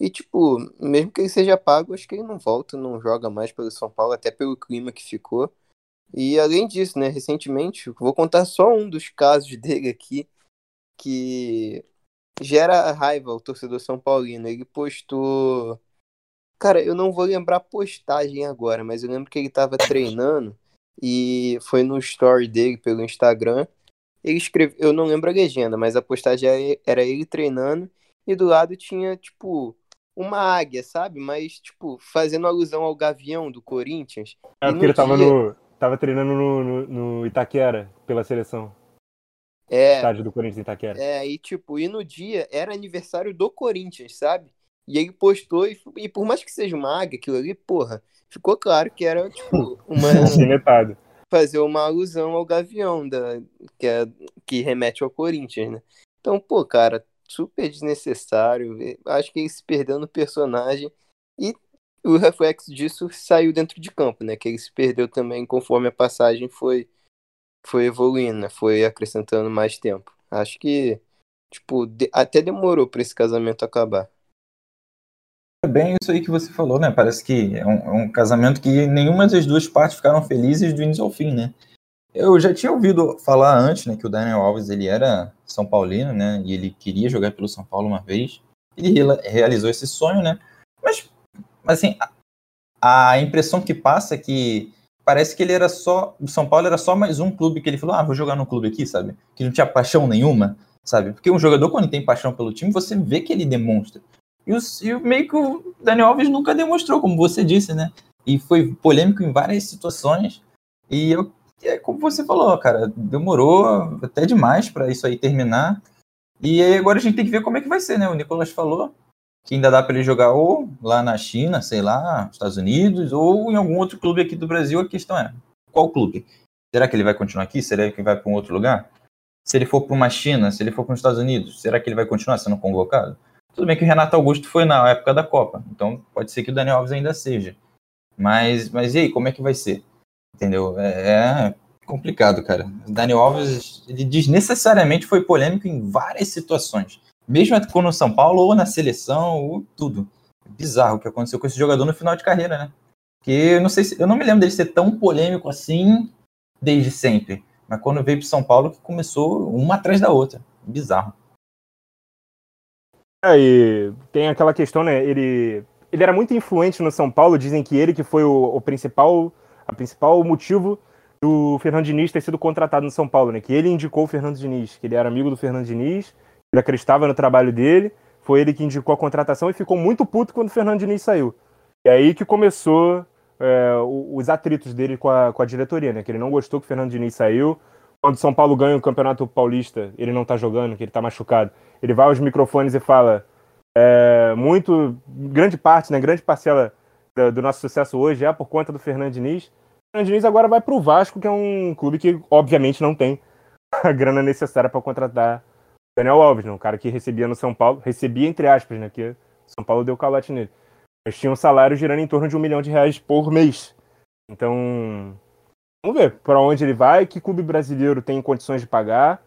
[SPEAKER 1] E, tipo, mesmo que ele seja pago, acho que ele não volta, não joga mais pelo São Paulo, até pelo clima que ficou. E além disso, né, recentemente, vou contar só um dos casos dele aqui que gera raiva ao torcedor São Paulino. Ele postou. Cara, eu não vou lembrar a postagem agora, mas eu lembro que ele tava treinando e foi no story dele pelo Instagram. Ele escreveu, eu não lembro a legenda, mas a postagem era ele treinando e do lado tinha, tipo, uma águia, sabe? Mas, tipo, fazendo alusão ao gavião do Corinthians.
[SPEAKER 3] É porque ele tava no, Tava treinando no, no, no Itaquera pela seleção.
[SPEAKER 1] É.
[SPEAKER 3] Estádio do Corinthians em Itaquera.
[SPEAKER 1] É, e tipo, e no dia era aniversário do Corinthians, sabe? E ele postou, e, e por mais que seja uma águia, aquilo ali, porra, ficou claro que era, tipo, uma. Fazer uma alusão ao Gavião, da, que, é, que remete ao Corinthians, né? Então, pô, cara, super desnecessário. Acho que ele se perdeu no personagem. E o reflexo disso saiu dentro de campo, né? Que ele se perdeu também conforme a passagem foi, foi evoluindo, né? Foi acrescentando mais tempo. Acho que, tipo, de, até demorou para esse casamento acabar.
[SPEAKER 2] É bem isso aí que você falou, né? Parece que é um, é um, casamento que nenhuma das duas partes ficaram felizes do início ao fim, né? Eu já tinha ouvido falar antes, né, que o Daniel Alves ele era São Paulino, né? E ele queria jogar pelo São Paulo uma vez. Ele realizou esse sonho, né? Mas assim, a, a impressão que passa é que parece que ele era só. O São Paulo era só mais um clube que ele falou: ah, vou jogar no clube aqui, sabe? Que não tinha paixão nenhuma, sabe? Porque um jogador, quando tem paixão pelo time, você vê que ele demonstra. E, o, e meio que o Daniel Alves nunca demonstrou, como você disse, né? E foi polêmico em várias situações. E eu, é como você falou, cara, demorou até demais para isso aí terminar. E aí agora a gente tem que ver como é que vai ser, né? O Nicolas falou, que ainda dá para ele jogar ou lá na China, sei lá, Estados Unidos, ou em algum outro clube aqui do Brasil. A questão é, qual clube? Será que ele vai continuar aqui? Será que ele vai para um outro lugar? Se ele for para uma China, se ele for para os Estados Unidos, será que ele vai continuar sendo convocado? Tudo bem que o Renato Augusto foi na época da Copa, então pode ser que o Daniel Alves ainda seja. Mas, mas e aí, como é que vai ser? Entendeu? É, é complicado, cara. O Daniel Alves, ele desnecessariamente foi polêmico em várias situações. Mesmo quando no São Paulo, ou na seleção, ou tudo. Bizarro o que aconteceu com esse jogador no final de carreira, né? Que eu não sei se, eu não me lembro dele ser tão polêmico assim desde sempre. Mas quando veio para São Paulo, que começou uma atrás da outra. Bizarro.
[SPEAKER 3] É, e tem aquela questão, né? Ele, ele era muito influente no São Paulo. Dizem que ele que foi o, o principal, a principal motivo do Fernando Diniz ter sido contratado no São Paulo, né? Que ele indicou o Fernando Diniz, que ele era amigo do Fernando Diniz ele acreditava no trabalho dele, foi ele que indicou a contratação e ficou muito puto quando o Fernando Diniz saiu. E aí que começou é, os atritos dele com a, com a diretoria, né? Que ele não gostou que o Fernando Diniz saiu. Quando o São Paulo ganha o Campeonato Paulista, ele não tá jogando, que ele tá machucado. Ele vai aos microfones e fala: é, muito, grande parte, né? Grande parcela do, do nosso sucesso hoje é por conta do Fernando Diniz. O Fernando Diniz agora vai para o Vasco, que é um clube que, obviamente, não tem a grana necessária para contratar Daniel Alves, né? um cara que recebia no São Paulo, recebia entre aspas, né? Que São Paulo deu calote nele. Mas tinha um salário girando em torno de um milhão de reais por mês. Então, vamos ver para onde ele vai, que clube brasileiro tem condições de pagar,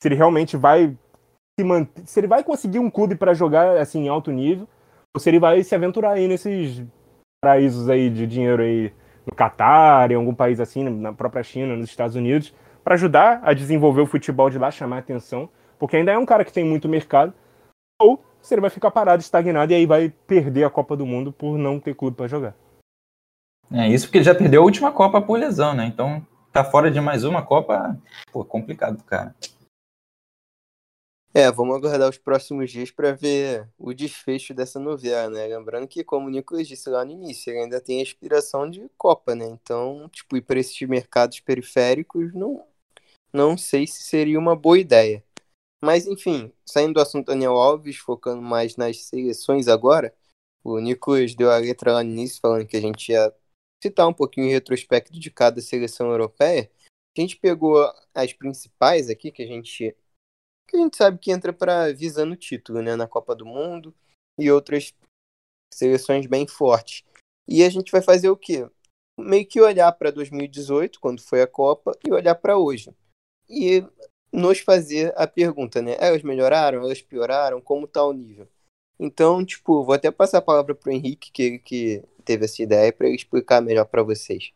[SPEAKER 3] se ele realmente vai se manter, se ele vai conseguir um clube para jogar assim em alto nível, ou se ele vai se aventurar aí nesses paraísos aí de dinheiro aí no Catar, em algum país assim, na própria China, nos Estados Unidos, para ajudar a desenvolver o futebol de lá, chamar a atenção, porque ainda é um cara que tem muito mercado, ou se ele vai ficar parado, estagnado, e aí vai perder a Copa do Mundo por não ter clube para jogar.
[SPEAKER 2] É isso porque ele já perdeu a última Copa por lesão, né? Então tá fora de mais uma Copa, pô, complicado, cara.
[SPEAKER 1] É, vamos aguardar os próximos dias para ver o desfecho dessa novela, né? Lembrando que, como o Nicolas disse lá no início, ele ainda tem a aspiração de Copa, né? Então, tipo, ir para esses mercados periféricos, não, não sei se seria uma boa ideia. Mas, enfim, saindo do assunto Daniel Alves, focando mais nas seleções agora, o Nicolas deu a letra lá no início, falando que a gente ia citar um pouquinho em retrospecto de cada seleção europeia. A gente pegou as principais aqui, que a gente, que a gente sabe que entra para visando o título, né, na Copa do Mundo, e outras seleções bem fortes. E a gente vai fazer o quê? Meio que olhar para 2018, quando foi a Copa, e olhar para hoje. E nos fazer a pergunta, né? Elas melhoraram? Elas pioraram? Como tá o nível? Então, tipo, vou até passar a palavra pro Henrique, que, que teve essa ideia, para ele explicar melhor para vocês.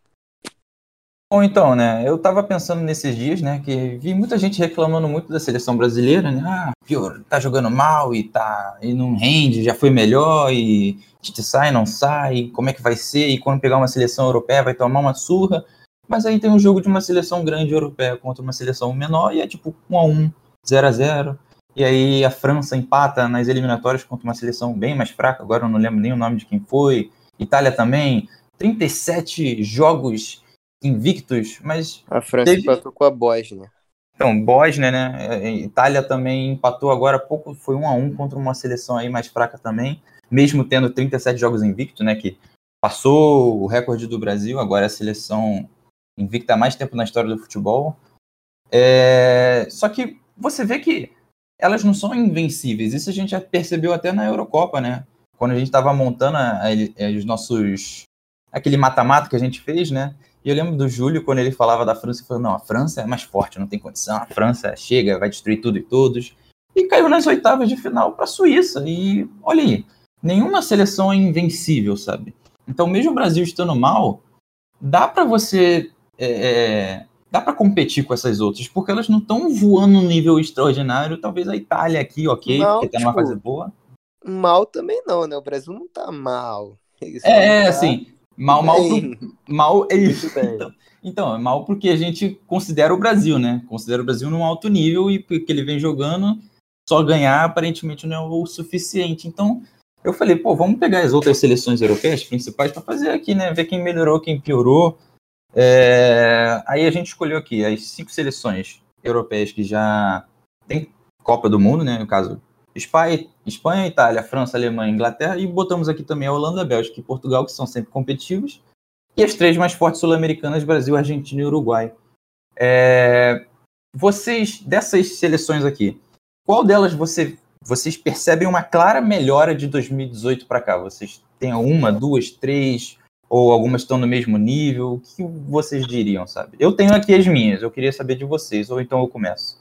[SPEAKER 2] Bom, então, né, eu tava pensando nesses dias, né, que vi muita gente reclamando muito da seleção brasileira, né, ah, pior, tá jogando mal e tá, e não rende, já foi melhor e te sai, não sai, como é que vai ser, e quando pegar uma seleção europeia vai tomar uma surra, mas aí tem um jogo de uma seleção grande europeia contra uma seleção menor e é tipo 1 a 1 0 a 0 e aí a França empata nas eliminatórias contra uma seleção bem mais fraca, agora eu não lembro nem o nome de quem foi. Itália também, 37 jogos invictos, mas.
[SPEAKER 1] A França teve... empatou com a Bósnia.
[SPEAKER 2] Então, Bósnia, né? Itália também empatou agora há pouco, foi um a um contra uma seleção aí mais fraca também, mesmo tendo 37 jogos invictos, né? Que passou o recorde do Brasil, agora é a seleção invicta há mais tempo na história do futebol. É... Só que você vê que elas não são invencíveis. Isso a gente já percebeu até na Eurocopa, né? Quando a gente estava montando a, a, os nossos. aquele mata-mata que a gente fez, né? E eu lembro do Júlio, quando ele falava da França, ele falou: não, a França é mais forte, não tem condição, a França chega, vai destruir tudo e todos. E caiu nas oitavas de final para a Suíça. E olha aí, nenhuma seleção é invencível, sabe? Então, mesmo o Brasil estando mal, dá para você é, é dá para competir com essas outras, porque elas não estão voando num nível extraordinário. Talvez a Itália aqui, ok, não, porque tá numa tipo, fase boa.
[SPEAKER 1] Mal também não, né? O Brasil não tá mal.
[SPEAKER 2] é, é tá assim, mal, mal, pro, mal é isso. Então, então, é mal porque a gente considera o Brasil, né? Considera o Brasil num alto nível e porque ele vem jogando, só ganhar aparentemente não é o suficiente. Então, eu falei, pô, vamos pegar as outras seleções europeias principais para fazer aqui, né? Ver quem melhorou, quem piorou. É, aí a gente escolheu aqui as cinco seleções europeias que já tem Copa do Mundo, né? No caso, Espanha, Espanha, Itália, França, Alemanha, Inglaterra, e botamos aqui também a Holanda, Bélgica e Portugal, que são sempre competitivos, e as três mais fortes sul-americanas, Brasil, Argentina e Uruguai. É, vocês, dessas seleções aqui, qual delas você, vocês percebem uma clara melhora de 2018 para cá? Vocês têm uma, duas, três, ou algumas estão no mesmo nível? O que vocês diriam, sabe? Eu tenho aqui as minhas, eu queria saber de vocês, ou então eu começo.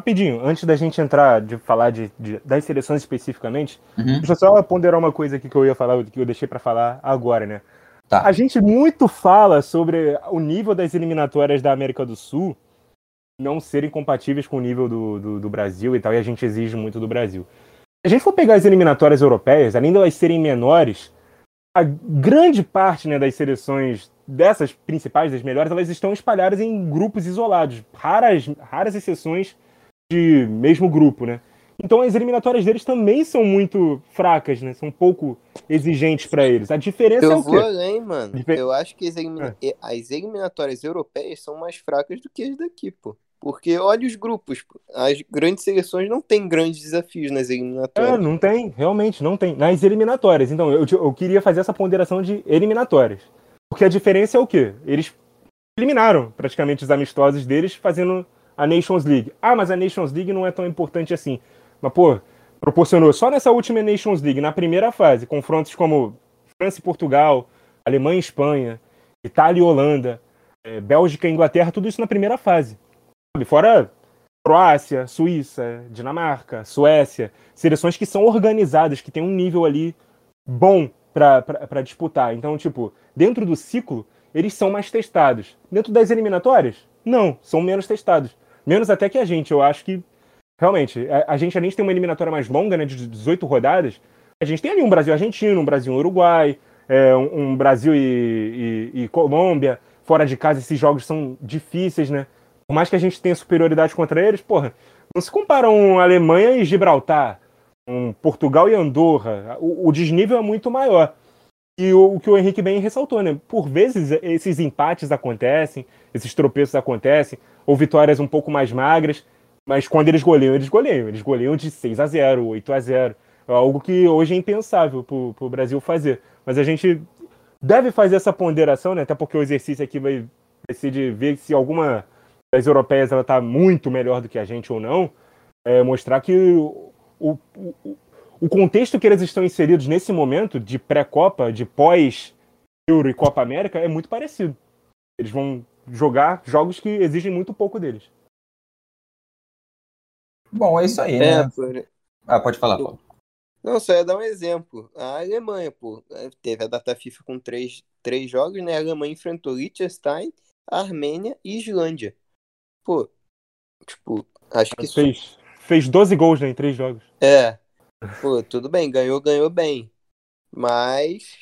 [SPEAKER 3] Rapidinho, antes da gente entrar, de falar de, de das seleções especificamente, uhum. deixa eu só ponderar uma coisa aqui que eu ia falar, que eu deixei para falar agora, né? Tá. A gente muito fala sobre o nível das eliminatórias da América do Sul não serem compatíveis com o nível do, do, do Brasil e tal, e a gente exige muito do Brasil. Se a gente for pegar as eliminatórias europeias, além de elas serem menores, a grande parte né, das seleções dessas principais, das melhores, elas estão espalhadas em grupos isolados, raras, raras exceções de mesmo grupo, né? Então as eliminatórias deles também são muito fracas, né? São pouco exigentes para eles. A diferença
[SPEAKER 1] eu
[SPEAKER 3] é o quê?
[SPEAKER 1] Eu vou além, mano. Eu acho que as, elimina... é. as eliminatórias europeias são mais fracas do que as daqui, pô. Porque olha os grupos. As grandes seleções não têm grandes desafios nas eliminatórias.
[SPEAKER 3] É, não tem, realmente, não tem. Nas eliminatórias. Então, eu, eu queria fazer essa ponderação de eliminatórias. Porque a diferença é o quê? Eles eliminaram praticamente os amistosos deles fazendo a Nations League. Ah, mas a Nations League não é tão importante assim. Mas, pô, proporcionou só nessa última Nations League, na primeira fase, confrontos como França e Portugal, Alemanha e Espanha, Itália e Holanda, é, Bélgica e Inglaterra, tudo isso na primeira fase. Fora Croácia, Suíça, Dinamarca, Suécia, seleções que são organizadas, que têm um nível ali bom para disputar. Então, tipo, dentro do ciclo, eles são mais testados. Dentro das eliminatórias, não, são menos testados. Menos até que a gente. Eu acho que, realmente, a, a gente, além de ter uma eliminatória mais longa, né, de 18 rodadas, a gente tem ali um Brasil-Argentina, um Brasil-Uruguai, é, um, um, Brasil e, e, e Colômbia. Fora de casa, esses jogos são difíceis, né? Por mais que a gente tenha superioridade contra eles, porra, não se compara um Alemanha e Gibraltar, um Portugal e Andorra. O, o desnível é muito maior. E o, o, que o Henrique bem ressaltou, né? Por vezes esses empates acontecem, esses tropeços acontecem, ou vitórias um pouco mais magras, mas quando eles goleiam, eles goleiam. Eles goleiam de 6 a 0 8 a 0 é Algo que hoje é impensável para o Brasil fazer. Mas a gente deve fazer essa ponderação, né? Até porque o exercício aqui vai, vai ser de ver se alguma das europeias ela está muito melhor do que a gente ou não, é mostrar que o, o, o contexto que eles estão inseridos nesse momento de pré-copa, de pós-Euro e Copa América é muito parecido. Eles vão jogar jogos que exigem muito pouco deles.
[SPEAKER 2] Bom, é isso aí, é, né? Por... Ah, pode falar, Paulo.
[SPEAKER 1] Não, só ia dar um exemplo. A Alemanha, pô, teve a data FIFA com três, três jogos, né? A Alemanha enfrentou Liechtenstein, Armênia e Islândia. Pô, tipo, acho que.
[SPEAKER 3] Fez, fez 12 gols né, em três jogos.
[SPEAKER 1] É. Pô, tudo bem, ganhou, ganhou bem. Mas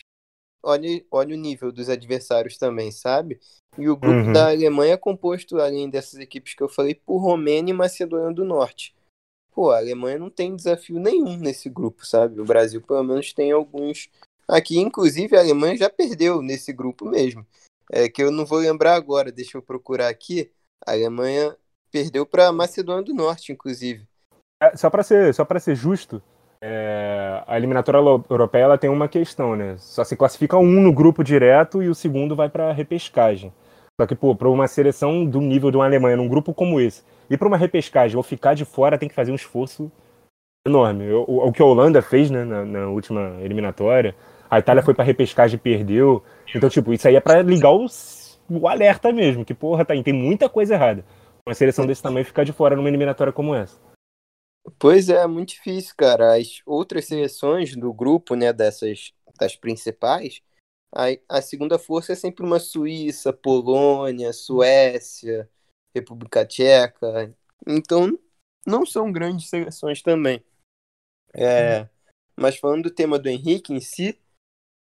[SPEAKER 1] olha, olha o nível dos adversários também, sabe? E o grupo uhum. da Alemanha é composto, além dessas equipes que eu falei, por Romênia e Macedônia do Norte. Pô, a Alemanha não tem desafio nenhum nesse grupo, sabe? O Brasil, pelo menos, tem alguns. Aqui, inclusive, a Alemanha já perdeu nesse grupo mesmo. É que eu não vou lembrar agora, deixa eu procurar aqui. A Alemanha perdeu para a Macedônia do Norte, inclusive.
[SPEAKER 3] É, só para ser, só ser justo, é, a eliminatória europeia ela tem uma questão, né? Só se classifica um no grupo direto e o segundo vai para repescagem. Só que, pô, para uma seleção do nível de uma Alemanha, num grupo como esse, e para uma repescagem ou ficar de fora, tem que fazer um esforço enorme. O, o que a Holanda fez né, na, na última eliminatória, a Itália foi para repescagem e perdeu. Então, tipo, isso aí é para ligar os, o alerta mesmo, que, porra, tá, tem muita coisa errada. Uma seleção desse tamanho ficar de fora numa eliminatória como essa.
[SPEAKER 1] Pois é, muito difícil, cara. As outras seleções do grupo, né, dessas das principais, a, a segunda força é sempre uma Suíça, Polônia, Suécia, República Tcheca. Então, não são grandes seleções também. É, mas falando do tema do Henrique em si,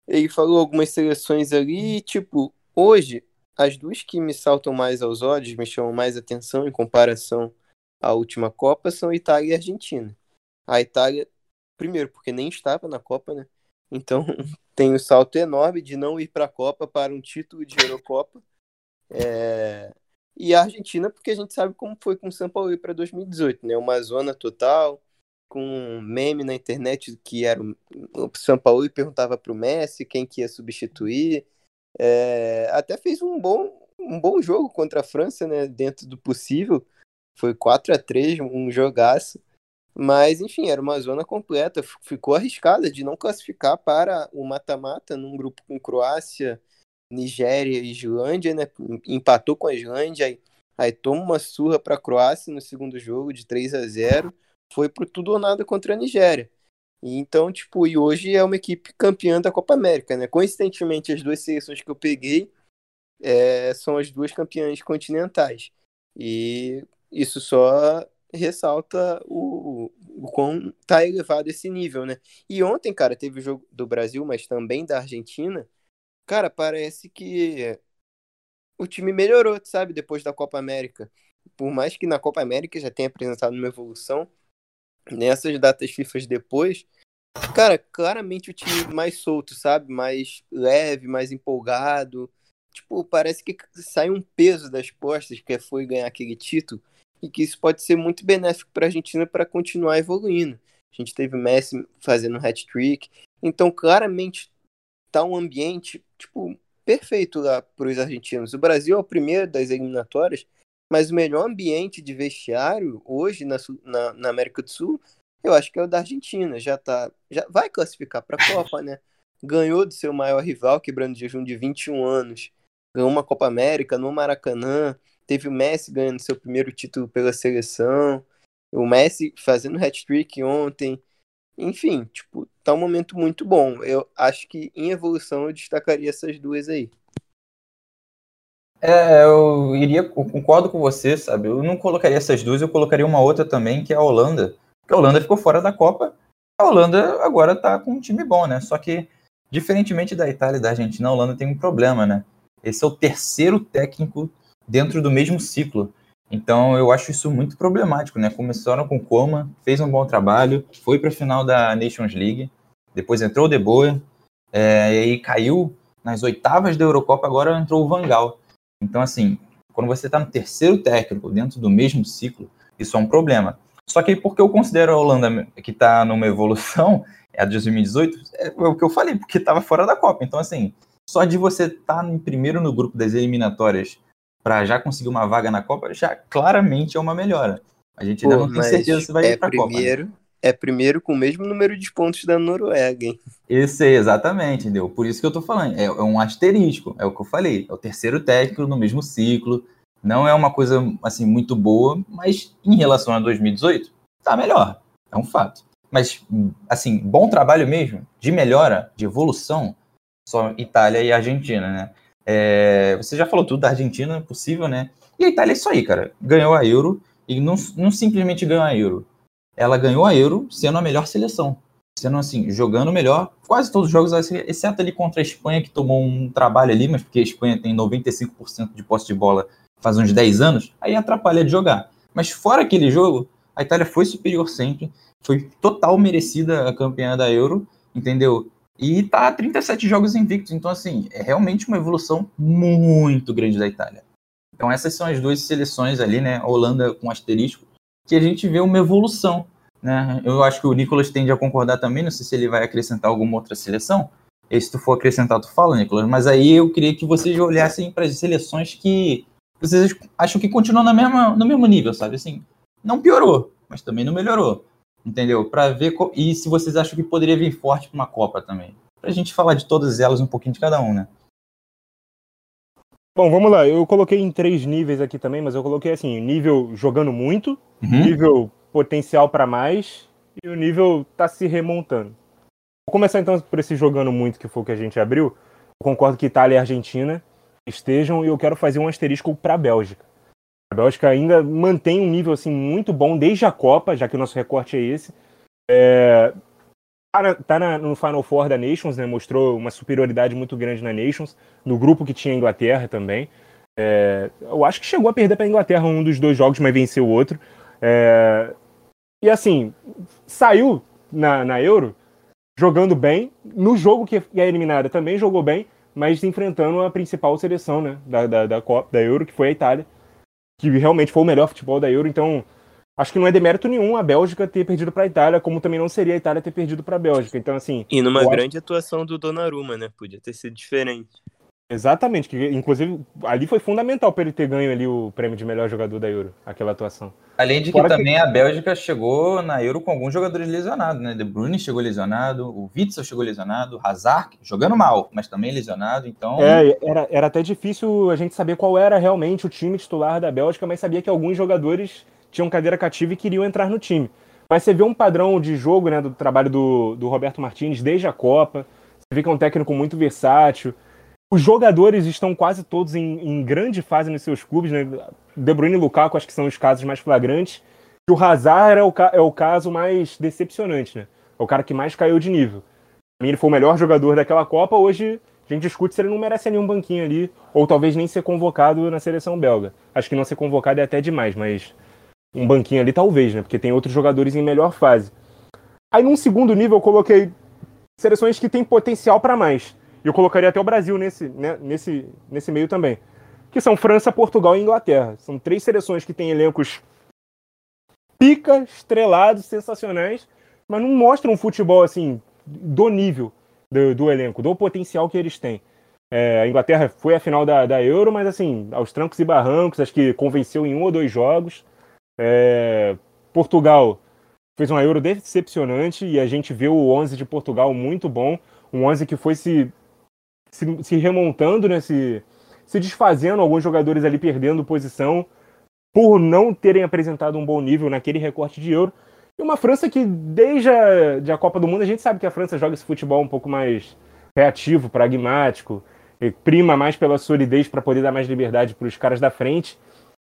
[SPEAKER 1] ele falou algumas seleções ali, tipo, hoje, as duas que me saltam mais aos olhos, me chamam mais atenção em comparação à última Copa, são Itália e Argentina. A Itália, primeiro, porque nem estava na Copa, né? Então tem o um salto enorme de não ir para a Copa para um título de Eurocopa. É... E a Argentina, porque a gente sabe como foi com o São Paulo para 2018, né? Uma zona total, com um meme na internet que era o São Paulo e perguntava para o Messi quem que ia substituir. É, até fez um bom, um bom jogo contra a França, né? Dentro do possível. Foi 4 a 3 um jogaço. Mas, enfim, era uma zona completa. Ficou arriscada de não classificar para o mata-mata num grupo com Croácia, Nigéria e Islândia, né? Empatou com a Islândia, aí, aí toma uma surra para a Croácia no segundo jogo de 3 a 0 foi pro tudo ou nada contra a Nigéria. E então, tipo, e hoje é uma equipe campeã da Copa América, né? Coincidentemente, as duas seleções que eu peguei é, são as duas campeãs continentais. E isso só ressalta o, o quão tá elevado esse nível, né? E ontem, cara, teve o jogo do Brasil, mas também da Argentina. Cara, parece que o time melhorou, sabe, depois da Copa América. Por mais que na Copa América já tenha apresentado uma evolução, nessas datas FIFA depois, cara, claramente o time mais solto, sabe? Mais leve, mais empolgado. tipo, parece que sai um peso das costas que foi ganhar aquele título e que isso pode ser muito benéfico para a Argentina para continuar evoluindo. A gente teve o Messi fazendo hat-trick, então claramente tá um ambiente tipo perfeito lá para os argentinos. O Brasil é o primeiro das eliminatórias, mas o melhor ambiente de vestiário hoje na, na, na América do Sul, eu acho que é o da Argentina. Já tá, já vai classificar para a Copa, né? Ganhou do seu maior rival, quebrando o jejum de 21 anos. Ganhou uma Copa América no Maracanã. Teve o Messi ganhando seu primeiro título pela seleção. O Messi fazendo hat-trick ontem. Enfim, tipo, tá um momento muito bom. Eu acho que em evolução eu destacaria essas duas aí.
[SPEAKER 2] É, eu iria, eu concordo com você, sabe? Eu não colocaria essas duas, eu colocaria uma outra também, que é a Holanda. Porque a Holanda ficou fora da Copa. A Holanda agora tá com um time bom, né? Só que, diferentemente da Itália e da Argentina, a Holanda tem um problema, né? Esse é o terceiro técnico dentro do mesmo ciclo. Então eu acho isso muito problemático, né? Começaram com Coma, fez um bom trabalho, foi para a final da Nations League, depois entrou o De Boer, é, e aí caiu nas oitavas da Eurocopa, agora entrou o Vangal. Então assim, quando você está no terceiro técnico dentro do mesmo ciclo, isso é um problema. Só que porque eu considero a Holanda que está numa evolução, é a de 2018, é o que eu falei, porque estava fora da Copa. Então assim, só de você estar tá primeiro no grupo das eliminatórias para já conseguir uma vaga na Copa, já claramente é uma melhora. A gente ainda Pô, não tem certeza se vai é ir para a Copa. Né?
[SPEAKER 1] É primeiro com o mesmo número de pontos da Noruega, hein?
[SPEAKER 2] Isso aí, exatamente, entendeu? Por isso que eu tô falando. É, é, um asterisco, é o que eu falei. É o terceiro técnico no mesmo ciclo. Não é uma coisa, assim, muito boa, mas em relação a 2018, tá melhor. É um fato. Mas, assim, bom trabalho mesmo, de melhora, de evolução, só Itália e Argentina, né? É, você já falou tudo da Argentina, possível, né? E a Itália é isso aí, cara. Ganhou a Euro e não, não simplesmente ganhou a Euro. Ela ganhou a Euro sendo a melhor seleção. Sendo assim, jogando melhor, quase todos os jogos, exceto ali contra a Espanha, que tomou um trabalho ali, mas porque a Espanha tem 95% de posse de bola faz uns 10 anos, aí atrapalha de jogar. Mas fora aquele jogo, a Itália foi superior sempre, foi total merecida a campeã da Euro, entendeu? E tá 37 jogos invictos. Então, assim, é realmente uma evolução muito grande da Itália. Então, essas são as duas seleções ali, né? A Holanda com asterisco, que a gente vê uma evolução. Né? Eu acho que o Nicolas tende a concordar também. Não sei se ele vai acrescentar alguma outra seleção. E se tu for acrescentar, tu fala, Nicolas. Mas aí eu queria que vocês olhassem para as seleções que vocês acham que continuam na mesma, no mesmo nível, sabe? Assim, não piorou, mas também não melhorou entendeu? Para ver e se vocês acham que poderia vir forte para uma Copa também. Para a gente falar de todas elas um pouquinho de cada um, né?
[SPEAKER 3] Bom, vamos lá. Eu coloquei em três níveis aqui também, mas eu coloquei assim: nível jogando muito, uhum. nível potencial para mais e o nível tá se remontando. Vou começar então por esse jogando muito que foi o que a gente abriu. Eu concordo que Itália e Argentina estejam e eu quero fazer um asterisco para a Bélgica. A Bélgica ainda mantém um nível assim muito bom desde a Copa, já que o nosso recorte é esse. É, tá, na, no Final Four da Nations, né? Mostrou uma superioridade muito grande na Nations, no grupo que tinha a Inglaterra também. É, eu acho que chegou a perder para a Inglaterra um dos dois jogos, mas venceu o outro. É, e assim, saiu na, na Euro jogando bem. No jogo que é eliminada também jogou bem, mas enfrentando a principal seleção né, da, da, da, Copa, da Euro, que foi a Itália que realmente foi o melhor futebol da Euro, então acho que não é demérito nenhum a Bélgica ter perdido para a Itália, como também não seria a Itália ter perdido para a Bélgica. Então assim,
[SPEAKER 1] e numa grande acho... atuação do Donnarumma, né? Podia ter sido diferente.
[SPEAKER 3] Exatamente, que inclusive ali foi fundamental para ele ter ganho ali o prêmio de melhor jogador da Euro, aquela atuação.
[SPEAKER 2] Além de que Fora também que... a Bélgica chegou na Euro com alguns jogadores lesionados, né? De Bruyne chegou lesionado, o Witzel chegou lesionado, Hazard jogando mal, mas também lesionado, então...
[SPEAKER 3] É, era, era até difícil a gente saber qual era realmente o time titular da Bélgica, mas sabia que alguns jogadores tinham cadeira cativa e queriam entrar no time. Mas você vê um padrão de jogo, né, do trabalho do, do Roberto Martins desde a Copa, você vê que é um técnico muito versátil, os jogadores estão quase todos em, em, grande fase nos seus clubes, né? De Bruyne e Lukaku acho que são os casos mais flagrantes. E o Hazard é o, é o caso mais decepcionante, né? É o cara que mais caiu de nível. Pra mim, ele foi o melhor jogador daquela Copa. Hoje a gente discute se ele não merece nenhum banquinho ali, ou talvez nem ser convocado na seleção belga. Acho que não ser convocado é até demais, mas um banquinho ali talvez, né? Porque tem outros jogadores em melhor fase. Aí num segundo nível eu coloquei seleções que têm potencial para mais. eu colocaria até o Brasil nesse, né, nesse, nesse meio também, que são França, Portugal e Inglaterra. São três seleções que têm elencos pica, estrelados, sensacionais, mas não mostram um futebol assim do nível do, do elenco, do potencial que eles têm. É, a Inglaterra foi a final da, da Euro, mas assim, aos trancos e barrancos, acho que convenceu em um ou dois jogos. É, Portugal fez uma Euro decepcionante e a gente viu o 11 de Portugal muito bom. Um 11 que foi se, se, se remontando, né, se, se desfazendo, alguns jogadores ali perdendo posição por não terem apresentado um bom nível naquele recorte de Euro. E uma França que, desde a, a Copa do Mundo, a gente sabe que a França joga esse futebol um pouco mais reativo, pragmático, prima mais pela solidez para poder dar mais liberdade para os caras da frente.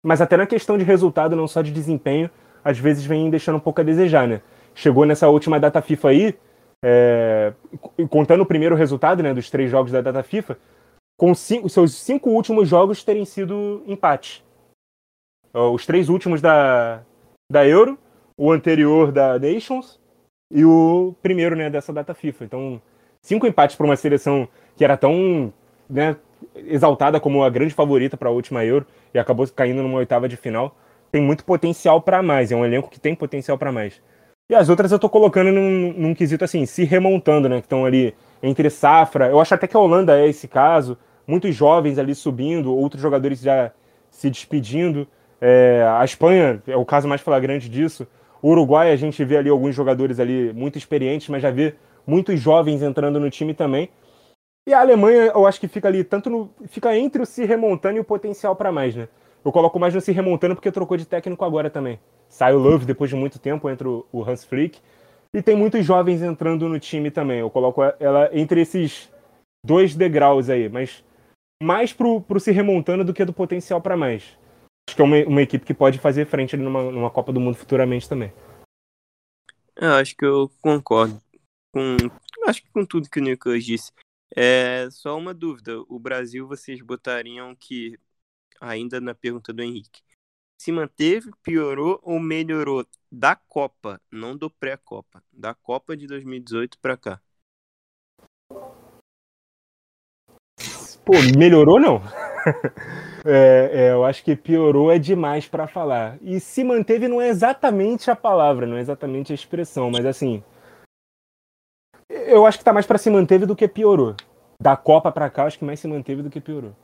[SPEAKER 3] Mas até na questão de resultado, não só de desempenho, às vezes vem deixando um pouco a desejar, né? Chegou nessa última data FIFA aí, é, contando o primeiro resultado né, dos três jogos da data FIFA, com cinco, seus cinco últimos jogos terem sido empate. Os três últimos da, da Euro, o anterior da Nations e o primeiro né, dessa data FIFA. Então, cinco empates para uma seleção que era tão né, exaltada como a grande favorita para a última Euro e acabou caindo numa oitava de final. Tem muito potencial para mais, é um elenco que tem potencial para mais. E as outras eu tô colocando num, num quesito assim, se remontando, né? Que estão ali entre safra. Eu acho até que a Holanda é esse caso. Muitos jovens ali subindo, outros jogadores já se despedindo. É, a Espanha é o caso mais flagrante disso. O Uruguai, a gente vê ali alguns jogadores ali muito experientes, mas já vê muitos jovens entrando no time também. E a Alemanha, eu acho que fica ali, tanto no, fica entre o se remontando e o potencial para mais, né? Eu coloco mais no se remontando porque trocou de técnico agora também. Sai o Love depois de muito tempo, entre o Hans Flick. E tem muitos jovens entrando no time também. Eu coloco ela entre esses dois degraus aí, mas mais pro, pro se remontando do que do potencial para mais. Acho que é uma, uma, equipe que pode fazer frente numa, numa Copa do Mundo futuramente também.
[SPEAKER 1] Eu acho que eu concordo com. Acho que com tudo que o Nicolas disse. É só uma dúvida. O Brasil, vocês botariam que, ainda na pergunta do Henrique, se manteve, piorou ou melhorou da Copa, não do pré-Copa, da Copa de 2018 para cá?
[SPEAKER 3] Pô, melhorou não? é, é, eu acho que piorou é demais para falar. E se manteve não é exatamente a palavra, não é exatamente a expressão, mas assim, eu acho que tá mais para se manteve do que piorou. Da Copa para cá, acho que mais se manteve do que piorou.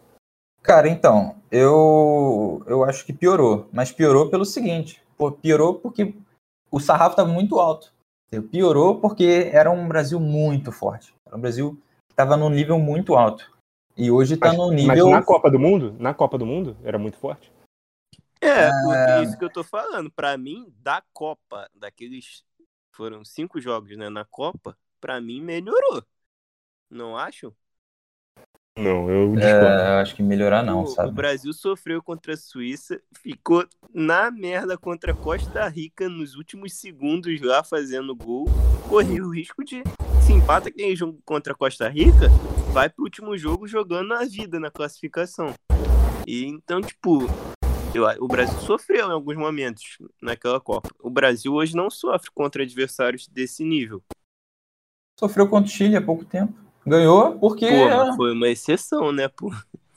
[SPEAKER 2] Cara, então, eu eu acho que piorou, mas piorou pelo seguinte, piorou porque o sarrafo estava muito alto. Piorou porque era um Brasil muito forte. Era um Brasil que estava num nível muito alto. E hoje está no nível.
[SPEAKER 3] Mas na Copa do Mundo, na Copa do Mundo, era muito forte.
[SPEAKER 1] É, é... isso que eu tô falando. Para mim, da Copa, daqueles foram cinco jogos, né, na Copa, para mim melhorou. Não acho?
[SPEAKER 3] Não, eu
[SPEAKER 2] é, acho que melhorar não,
[SPEAKER 1] o,
[SPEAKER 2] sabe?
[SPEAKER 1] O Brasil sofreu contra a Suíça, ficou na merda contra a Costa Rica nos últimos segundos lá fazendo gol, correu o risco de se empata aquele jogo contra a Costa Rica, vai pro último jogo jogando a vida na classificação. E então, tipo, eu, o Brasil sofreu em alguns momentos naquela Copa. O Brasil hoje não sofre contra adversários desse nível.
[SPEAKER 2] Sofreu contra o Chile há pouco temp Ganhou porque.
[SPEAKER 1] Pô, foi uma exceção, né, pô?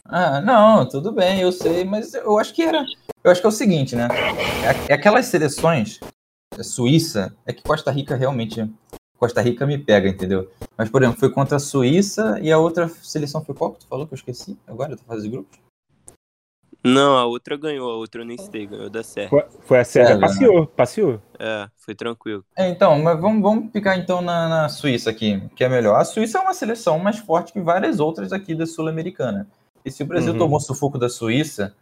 [SPEAKER 2] Ah, não, tudo bem, eu sei, mas eu acho que era. Eu acho que é o seguinte, né? É, é aquelas seleções, a Suíça, é que Costa Rica realmente. Costa Rica me pega, entendeu? Mas, por exemplo, foi contra a Suíça e a outra seleção foi qual que tu falou que eu esqueci? Agora, tu faz de grupos?
[SPEAKER 1] Não, a outra ganhou, a outra eu nem sei, ganhou da Sérvia.
[SPEAKER 3] Foi, foi a Sérvia passeou, né? passeou.
[SPEAKER 1] É, foi tranquilo.
[SPEAKER 2] É, então, mas vamos, vamos ficar então na, na, Suíça aqui, que é melhor. A Suíça é uma seleção mais forte que várias outras aqui da Sul-Americana. E se o Brasil uhum. tomou sufoco da Suíça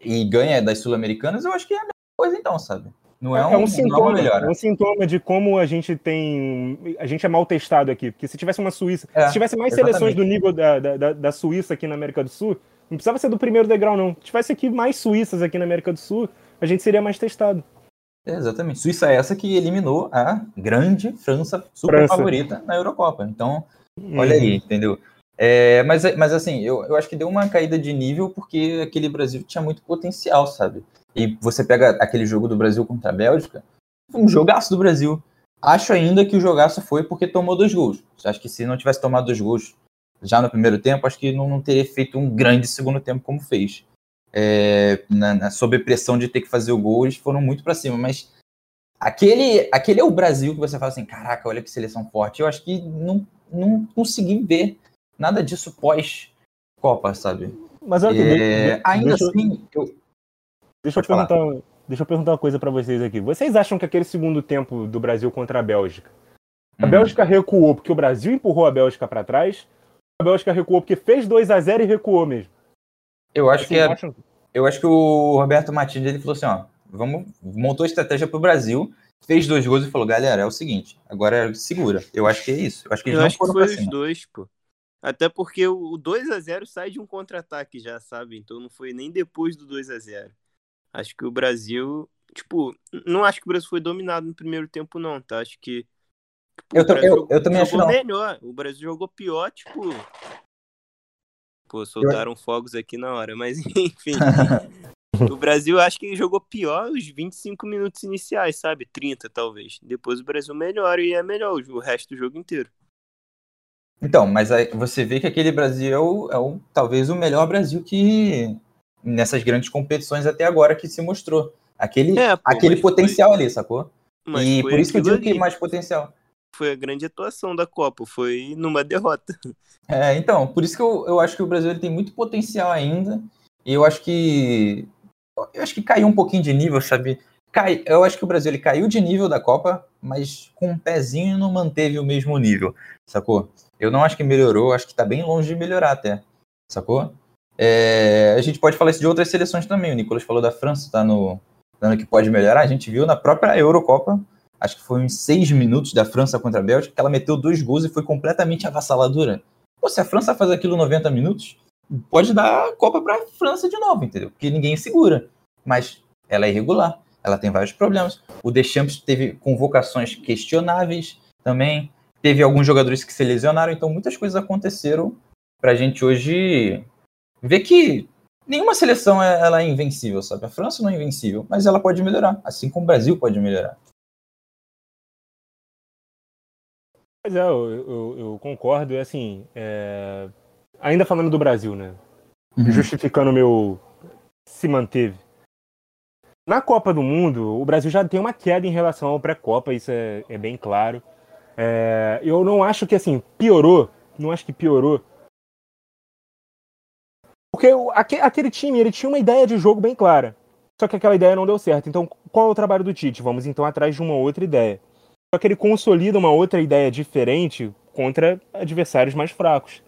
[SPEAKER 2] e ganha das Sul-Americanas, eu acho que é a mesma coisa então, sabe?
[SPEAKER 3] Não é, é, um, é um sintoma, é um sintoma de como a gente tem. A gente é mal testado aqui. Porque se tivesse uma Suíça. É, se tivesse mais exatamente. seleções do nível da, da, da Suíça aqui na América do Sul, não precisava ser do primeiro degrau, não. Se tivesse aqui mais suíças aqui na América do Sul, a gente seria mais testado.
[SPEAKER 2] É, exatamente. Suíça é essa que eliminou a grande França super França. favorita na Eurocopa. Então, olha aí, uhum. entendeu? É, mas, mas assim, eu, eu acho que deu uma caída de nível porque aquele Brasil tinha muito potencial, sabe? E você pega aquele jogo do Brasil contra a Bélgica, um jogaço do Brasil. Acho ainda que o jogaço foi porque tomou dois gols. Acho que se não tivesse tomado dois gols já no primeiro tempo, acho que não, não teria feito um grande segundo tempo como fez. É, na, na, sob pressão de ter que fazer o gol, eles foram muito para cima, mas aquele, aquele é o Brasil que você fala assim, caraca, olha que seleção forte. Eu acho que não, não consegui ver nada disso pós Copa, sabe?
[SPEAKER 3] Mas olha é, ainda deixa, assim, eu... deixa eu perguntar, deixa eu perguntar uma coisa para vocês aqui. Vocês acham que aquele segundo tempo do Brasil contra a Bélgica, a hum. Bélgica recuou porque o Brasil empurrou a Bélgica para trás? A Bélgica recuou porque fez 2 a 0 e recuou mesmo?
[SPEAKER 2] Eu acho Vocês que é, eu acho que o Roberto Martins ele falou assim, ó, vamos montou a estratégia para o Brasil, fez dois gols e falou, galera, é o seguinte, agora segura. Eu acho que é isso. Eu acho que,
[SPEAKER 1] eu acho que foi os dois, pô. Até porque o 2 a 0 sai de um contra-ataque já, sabe? Então não foi nem depois do 2 a 0 Acho que o Brasil. Tipo, não acho que o Brasil foi dominado no primeiro tempo, não, tá? Acho que.
[SPEAKER 2] Tipo, eu, eu, eu, também acho
[SPEAKER 1] melhor. O Brasil jogou pior, tipo. Pô, soltaram eu... fogos aqui na hora, mas enfim. o Brasil acho que jogou pior os 25 minutos iniciais, sabe? 30 talvez. Depois o Brasil melhora e é melhor o resto do jogo inteiro.
[SPEAKER 2] Então, mas aí você vê que aquele Brasil é, o, é o, talvez o melhor Brasil que nessas grandes competições até agora que se mostrou. Aquele, é, pô, aquele potencial foi... ali, sacou? Mas e por isso que eu digo ali. que mais potencial.
[SPEAKER 1] Foi a grande atuação da Copa, foi numa derrota.
[SPEAKER 2] É, então, por isso que eu, eu acho que o Brasil ele tem muito potencial ainda. E eu acho que. Eu acho que caiu um pouquinho de nível, sabe? Cai, eu acho que o Brasil ele caiu de nível da Copa, mas com um pezinho não manteve o mesmo nível, sacou? Eu não acho que melhorou, acho que está bem longe de melhorar até, sacou? É, a gente pode falar isso de outras seleções também. O Nicolas falou da França, tá no, dando que pode melhorar. A gente viu na própria Eurocopa, acho que foi uns seis minutos da França contra a Bélgica, que ela meteu dois gols e foi completamente avassaladora. Pô, se a França faz aquilo 90 minutos, pode dar a Copa para a França de novo, entendeu? Porque ninguém segura. Mas ela é irregular, ela tem vários problemas. O Deschamps teve convocações questionáveis também teve alguns jogadores que se lesionaram, então muitas coisas aconteceram para a gente hoje ver que nenhuma seleção ela é invencível, sabe? A França não é invencível, mas ela pode melhorar, assim como o Brasil pode melhorar.
[SPEAKER 3] Pois é, eu, eu, eu concordo. E assim, é... ainda falando do Brasil, né? Uhum. Justificando o meu se manteve. Na Copa do Mundo, o Brasil já tem uma queda em relação ao pré-Copa, isso é, é bem claro. É, eu não acho que assim, piorou. Não acho que piorou. Porque aquele time ele tinha uma ideia de jogo bem clara. Só que aquela ideia não deu certo. Então, qual é o trabalho do Tite? Vamos então atrás de uma outra ideia. Só que ele consolida uma outra ideia diferente contra adversários mais fracos.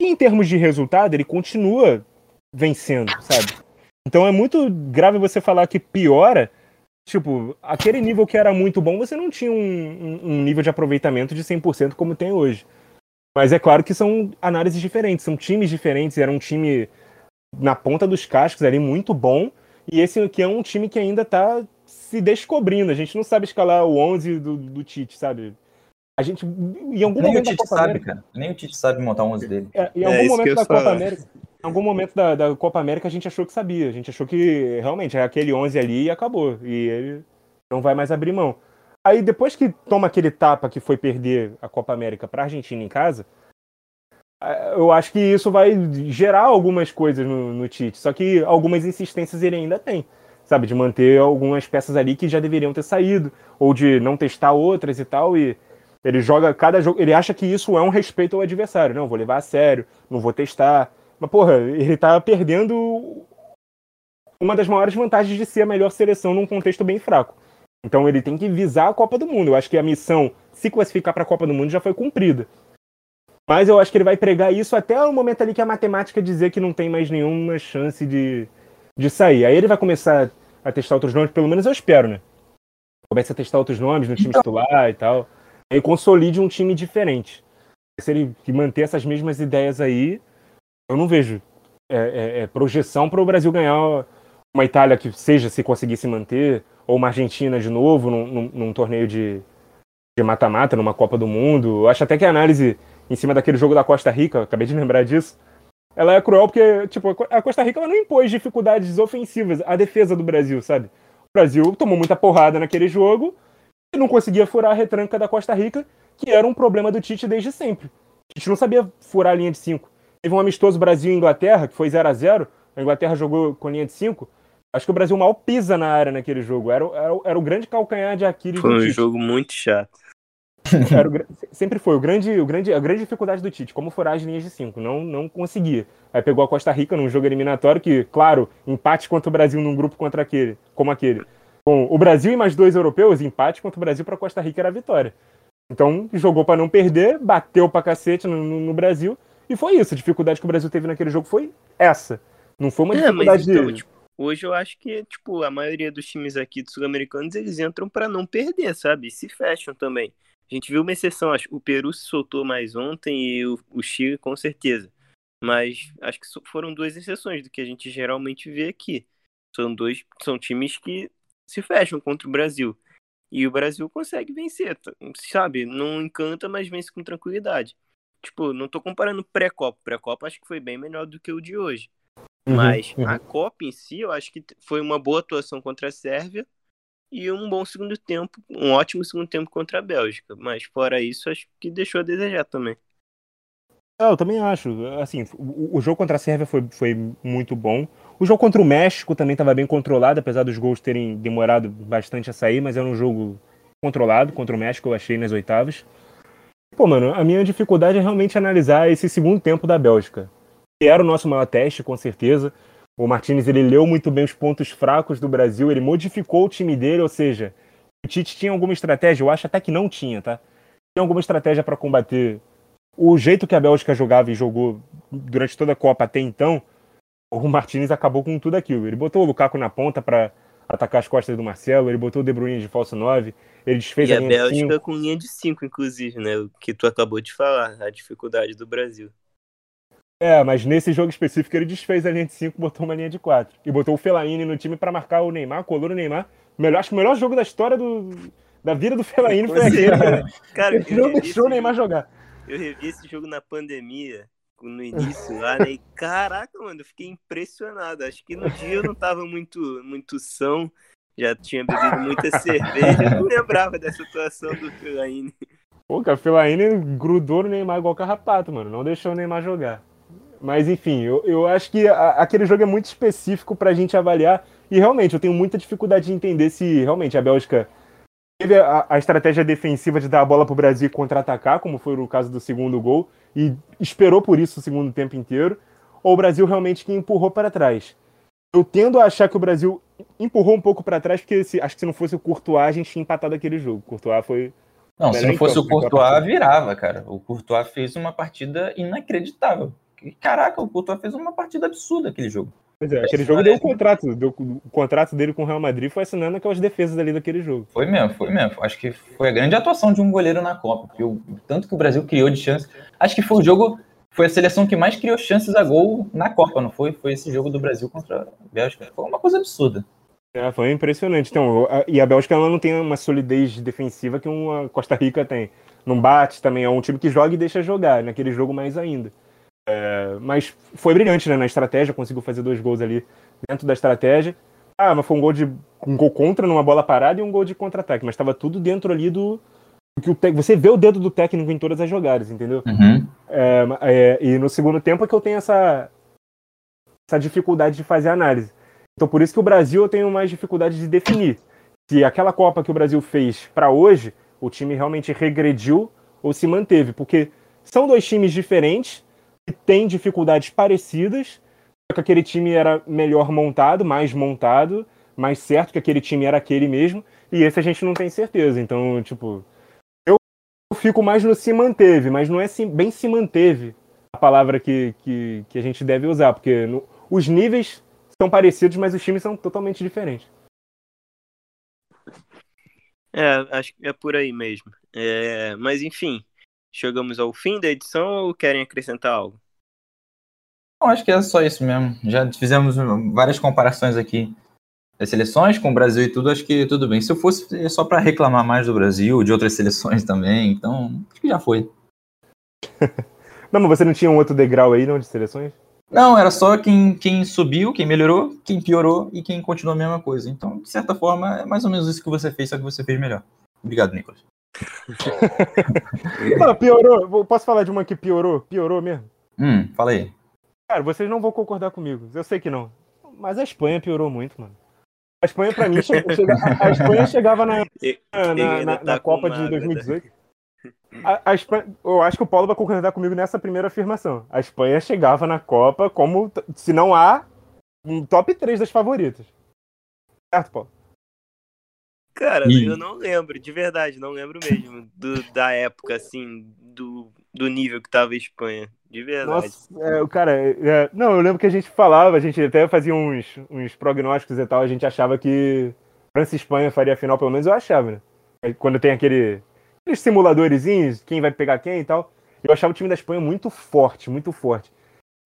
[SPEAKER 3] E em termos de resultado, ele continua vencendo, sabe? Então é muito grave você falar que piora Tipo, aquele nível que era muito bom, você não tinha um, um, nível de aproveitamento de 100% como tem hoje. Mas é claro que são análises diferentes, são times diferentes. Era um time na ponta dos cascos ali muito bom. E esse aqui é um time que ainda tá se descobrindo. A gente não sabe escalar o 11 do, do Tite, sabe? A gente, em algum
[SPEAKER 2] Nem
[SPEAKER 3] momento
[SPEAKER 2] o Tite sabe, América, cara. Nem o Tite sabe montar o 11 dele.
[SPEAKER 3] É, em algum é momento da Copa América, em algum momento da, da, Copa América a gente achou que sabia. A gente achou que realmente é aquele 11 ali e acabou. E ele não vai mais abrir mão. Aí depois que toma aquele tapa que foi perder a Copa América para a Argentina em casa, eu acho que isso vai gerar algumas coisas no, no Tite. Só que algumas insistências ele ainda tem. Sabe, de manter algumas peças ali que já deveriam ter saído, ou de não testar outras e tal. E ele joga cada jogo. Ele acha que isso é um respeito ao adversário. Não, vou levar a sério, não vou testar. Mas, porra, ele tá perdendo uma das maiores vantagens de ser a melhor seleção num contexto bem fraco. Então ele tem que visar a Copa do Mundo. Eu acho que a missão se classificar para a Copa do Mundo já foi cumprida. Mas eu acho que ele vai pregar isso até o momento ali que a matemática dizer que não tem mais nenhuma chance de, de sair. Aí ele vai começar a testar outros nomes, pelo menos eu espero, né? Começa a testar outros nomes no time então... titular e tal. Aí consolide um time diferente. Se ele manter essas mesmas ideias aí, eu não vejo é, é, é projeção para o Brasil ganhar uma Itália que seja se conseguir se manter, ou uma Argentina de novo num, num, num torneio de mata-mata, numa Copa do Mundo. Eu acho até que a análise em cima daquele jogo da Costa Rica, acabei de lembrar disso, ela é cruel porque, tipo, a Costa Rica ela não impôs dificuldades ofensivas à defesa do Brasil, sabe? O Brasil tomou muita porrada naquele jogo e não conseguia furar a retranca da Costa Rica, que era um problema do Tite desde sempre. A gente não sabia furar a linha de 5. Teve um amistoso Brasil e Inglaterra, que foi 0 a 0 A Inglaterra jogou com linha de 5. Acho que o Brasil mal pisa na área naquele jogo. Era, era, era o grande calcanhar de Aquiles.
[SPEAKER 1] Foi um jogo muito chato.
[SPEAKER 3] O, sempre foi o grande, o grande, a grande dificuldade do Tite, como furar as linhas de 5. Não, não conseguia. Aí pegou a Costa Rica num jogo eliminatório que, claro, empate contra o Brasil num grupo contra aquele, como aquele. Com o Brasil e mais dois europeus, empate contra o Brasil para Costa Rica era a vitória. Então jogou para não perder, bateu pra cacete no, no, no, Brasil e foi isso. A dificuldade que o Brasil teve naquele jogo foi essa. Não foi uma é, dificuldade então, de...
[SPEAKER 1] tipo, hoje eu acho que tipo a maioria dos times aqui dos sul-americanos eles entram para não perder, sabe? E se fecham também. A gente viu uma exceção, acho o Peru se soltou mais ontem e o, o Chile com certeza. Mas acho que foram duas exceções do que a gente geralmente vê aqui. São dois, são times que se fecham contra o Brasil. E o Brasil consegue vencer, sabe? Não encanta, mas vence com tranquilidade. Tipo, não tô comparando pré-copa. Pré-copa acho que foi bem melhor do que o de hoje. Uhum, mas uhum. a Copa em si, eu acho que foi uma boa atuação contra a Sérvia e um bom segundo tempo, um ótimo segundo tempo contra a Bélgica. Mas fora isso, acho que deixou a desejar também.
[SPEAKER 3] É, eu também acho. Assim, o, o jogo contra a Sérvia foi, foi muito bom. O jogo contra o México também estava bem controlado, apesar dos gols terem demorado bastante a sair, mas era um jogo controlado contra o México, eu achei nas oitavas. Pô, mano, a minha dificuldade é realmente analisar esse segundo tempo da Bélgica. Que era o nosso maior teste, com certeza. O Martinez ele leu muito bem os pontos fracos do Brasil, ele modificou o time dele, ou seja, o Tite tinha alguma estratégia, eu acho até que não tinha, tá? Tinha alguma estratégia para combater o jeito que a Bélgica jogava e jogou durante toda a Copa até então. O Martinez acabou com tudo aquilo. Ele botou o Lukaku na ponta para atacar as costas do Marcelo, ele botou o De Bruyne de falso 9, ele desfez
[SPEAKER 1] e
[SPEAKER 3] a,
[SPEAKER 1] a Bélgica com linha de 5, inclusive, né? O que tu acabou de falar, a dificuldade do Brasil.
[SPEAKER 3] É, mas nesse jogo específico ele desfez a linha de 5, botou uma linha de 4. E botou o Fellaini no time para marcar o Neymar, colou o Neymar. Melhor, acho que o melhor jogo da história do, da vida do Fellaini foi aquele. Cara, cara ele não deixou o Neymar jogar.
[SPEAKER 1] Eu revi esse jogo na pandemia, no início lá, né? E caraca, mano, eu fiquei impressionado. Acho que no dia eu não tava muito, muito são, já tinha bebido muita cerveja, eu não lembrava dessa atuação do Fellaini.
[SPEAKER 3] Pô, cara, o Fellaini grudou no Neymar igual carrapato, mano. Não deixou o Neymar jogar. Mas enfim, eu, eu acho que a, aquele jogo é muito específico para a gente avaliar. E realmente, eu tenho muita dificuldade de entender se realmente a Bélgica teve a, a estratégia defensiva de dar a bola para o Brasil e contra-atacar, como foi o caso do segundo gol, e esperou por isso o segundo tempo inteiro, ou o Brasil realmente que empurrou para trás. Eu tendo a achar que o Brasil empurrou um pouco para trás, porque se, acho que se não fosse o Courtois, a gente tinha empatado aquele jogo. O Courtois foi.
[SPEAKER 2] Não, se não fosse o Courtois, virava, cara. O Courtois fez uma partida inacreditável. Caraca, o Courtois fez uma partida absurda aquele jogo.
[SPEAKER 3] Pois é, aquele jogo deu um contrato. Deu, o contrato dele com o Real Madrid foi assinando aquelas defesas ali daquele jogo.
[SPEAKER 2] Foi mesmo, foi mesmo. Acho que foi a grande atuação de um goleiro na Copa. Porque o, tanto que o Brasil criou de chance. Acho que foi o jogo. Foi a seleção que mais criou chances a gol na Copa, não foi? Foi esse jogo do Brasil contra a Bélgica. Foi uma coisa absurda.
[SPEAKER 3] É, foi impressionante. Então, a, e a Bélgica ela não tem uma solidez defensiva que uma Costa Rica tem. Não bate também, é um time que joga e deixa jogar, naquele jogo mais ainda. É, mas foi brilhante né, na estratégia, conseguiu fazer dois gols ali dentro da estratégia. Ah, mas foi um gol de um gol contra numa bola parada e um gol de contra-ataque, mas estava tudo dentro ali do que o te... você vê o dedo do técnico em todas as jogadas, entendeu?
[SPEAKER 2] Uhum.
[SPEAKER 3] É, é, e no segundo tempo é que eu tenho essa essa dificuldade de fazer análise. Então por isso que o Brasil eu tenho mais dificuldade de definir se aquela Copa que o Brasil fez para hoje o time realmente regrediu ou se manteve, porque são dois times diferentes tem dificuldades parecidas, só que aquele time era melhor montado, mais montado, mais certo que aquele time era aquele mesmo, e esse a gente não tem certeza. Então, tipo, eu fico mais no se manteve, mas não é bem se manteve a palavra que, que, que a gente deve usar, porque no, os níveis são parecidos, mas os times são totalmente diferentes.
[SPEAKER 1] É, acho que é por aí mesmo. É, mas enfim, chegamos ao fim da edição ou querem acrescentar algo?
[SPEAKER 2] Não, acho que é só isso mesmo. Já fizemos várias comparações aqui das seleções com o Brasil e tudo, acho que tudo bem. Se eu fosse é só para reclamar mais do Brasil, de outras seleções também, então acho que já foi.
[SPEAKER 3] não, mas você não tinha um outro degrau aí, não, de seleções?
[SPEAKER 2] Não, era só quem, quem subiu, quem melhorou, quem piorou e quem continuou a mesma coisa. Então, de certa forma, é mais ou menos isso que você fez, só que você fez melhor. Obrigado, Nicolas.
[SPEAKER 3] Não, piorou. Posso falar de uma que piorou? Piorou mesmo?
[SPEAKER 2] Hum, fala aí.
[SPEAKER 3] Cara, vocês não vão concordar comigo. Eu sei que não. Mas a Espanha piorou muito, mano. A Espanha, pra mim, chega, a Espanha chegava na, na, na, na,
[SPEAKER 4] tá
[SPEAKER 3] na Copa de 2018. A, a Espanha, eu acho que o Paulo vai concordar comigo nessa primeira afirmação. A Espanha chegava na Copa como, se não há, um top 3 das favoritas. Certo, Paulo?
[SPEAKER 4] Cara,
[SPEAKER 2] Ih.
[SPEAKER 4] eu não lembro, de verdade, não lembro mesmo do, da época, assim, do, do nível que tava a Espanha. De verdade.
[SPEAKER 3] Nossa, é, cara, é, não, eu lembro que a gente falava, a gente até fazia uns, uns prognósticos e tal, a gente achava que França e Espanha faria a final, pelo menos eu achava, né? Quando tem aquele, aqueles simuladorzinhos, quem vai pegar quem e tal, eu achava o time da Espanha muito forte, muito forte.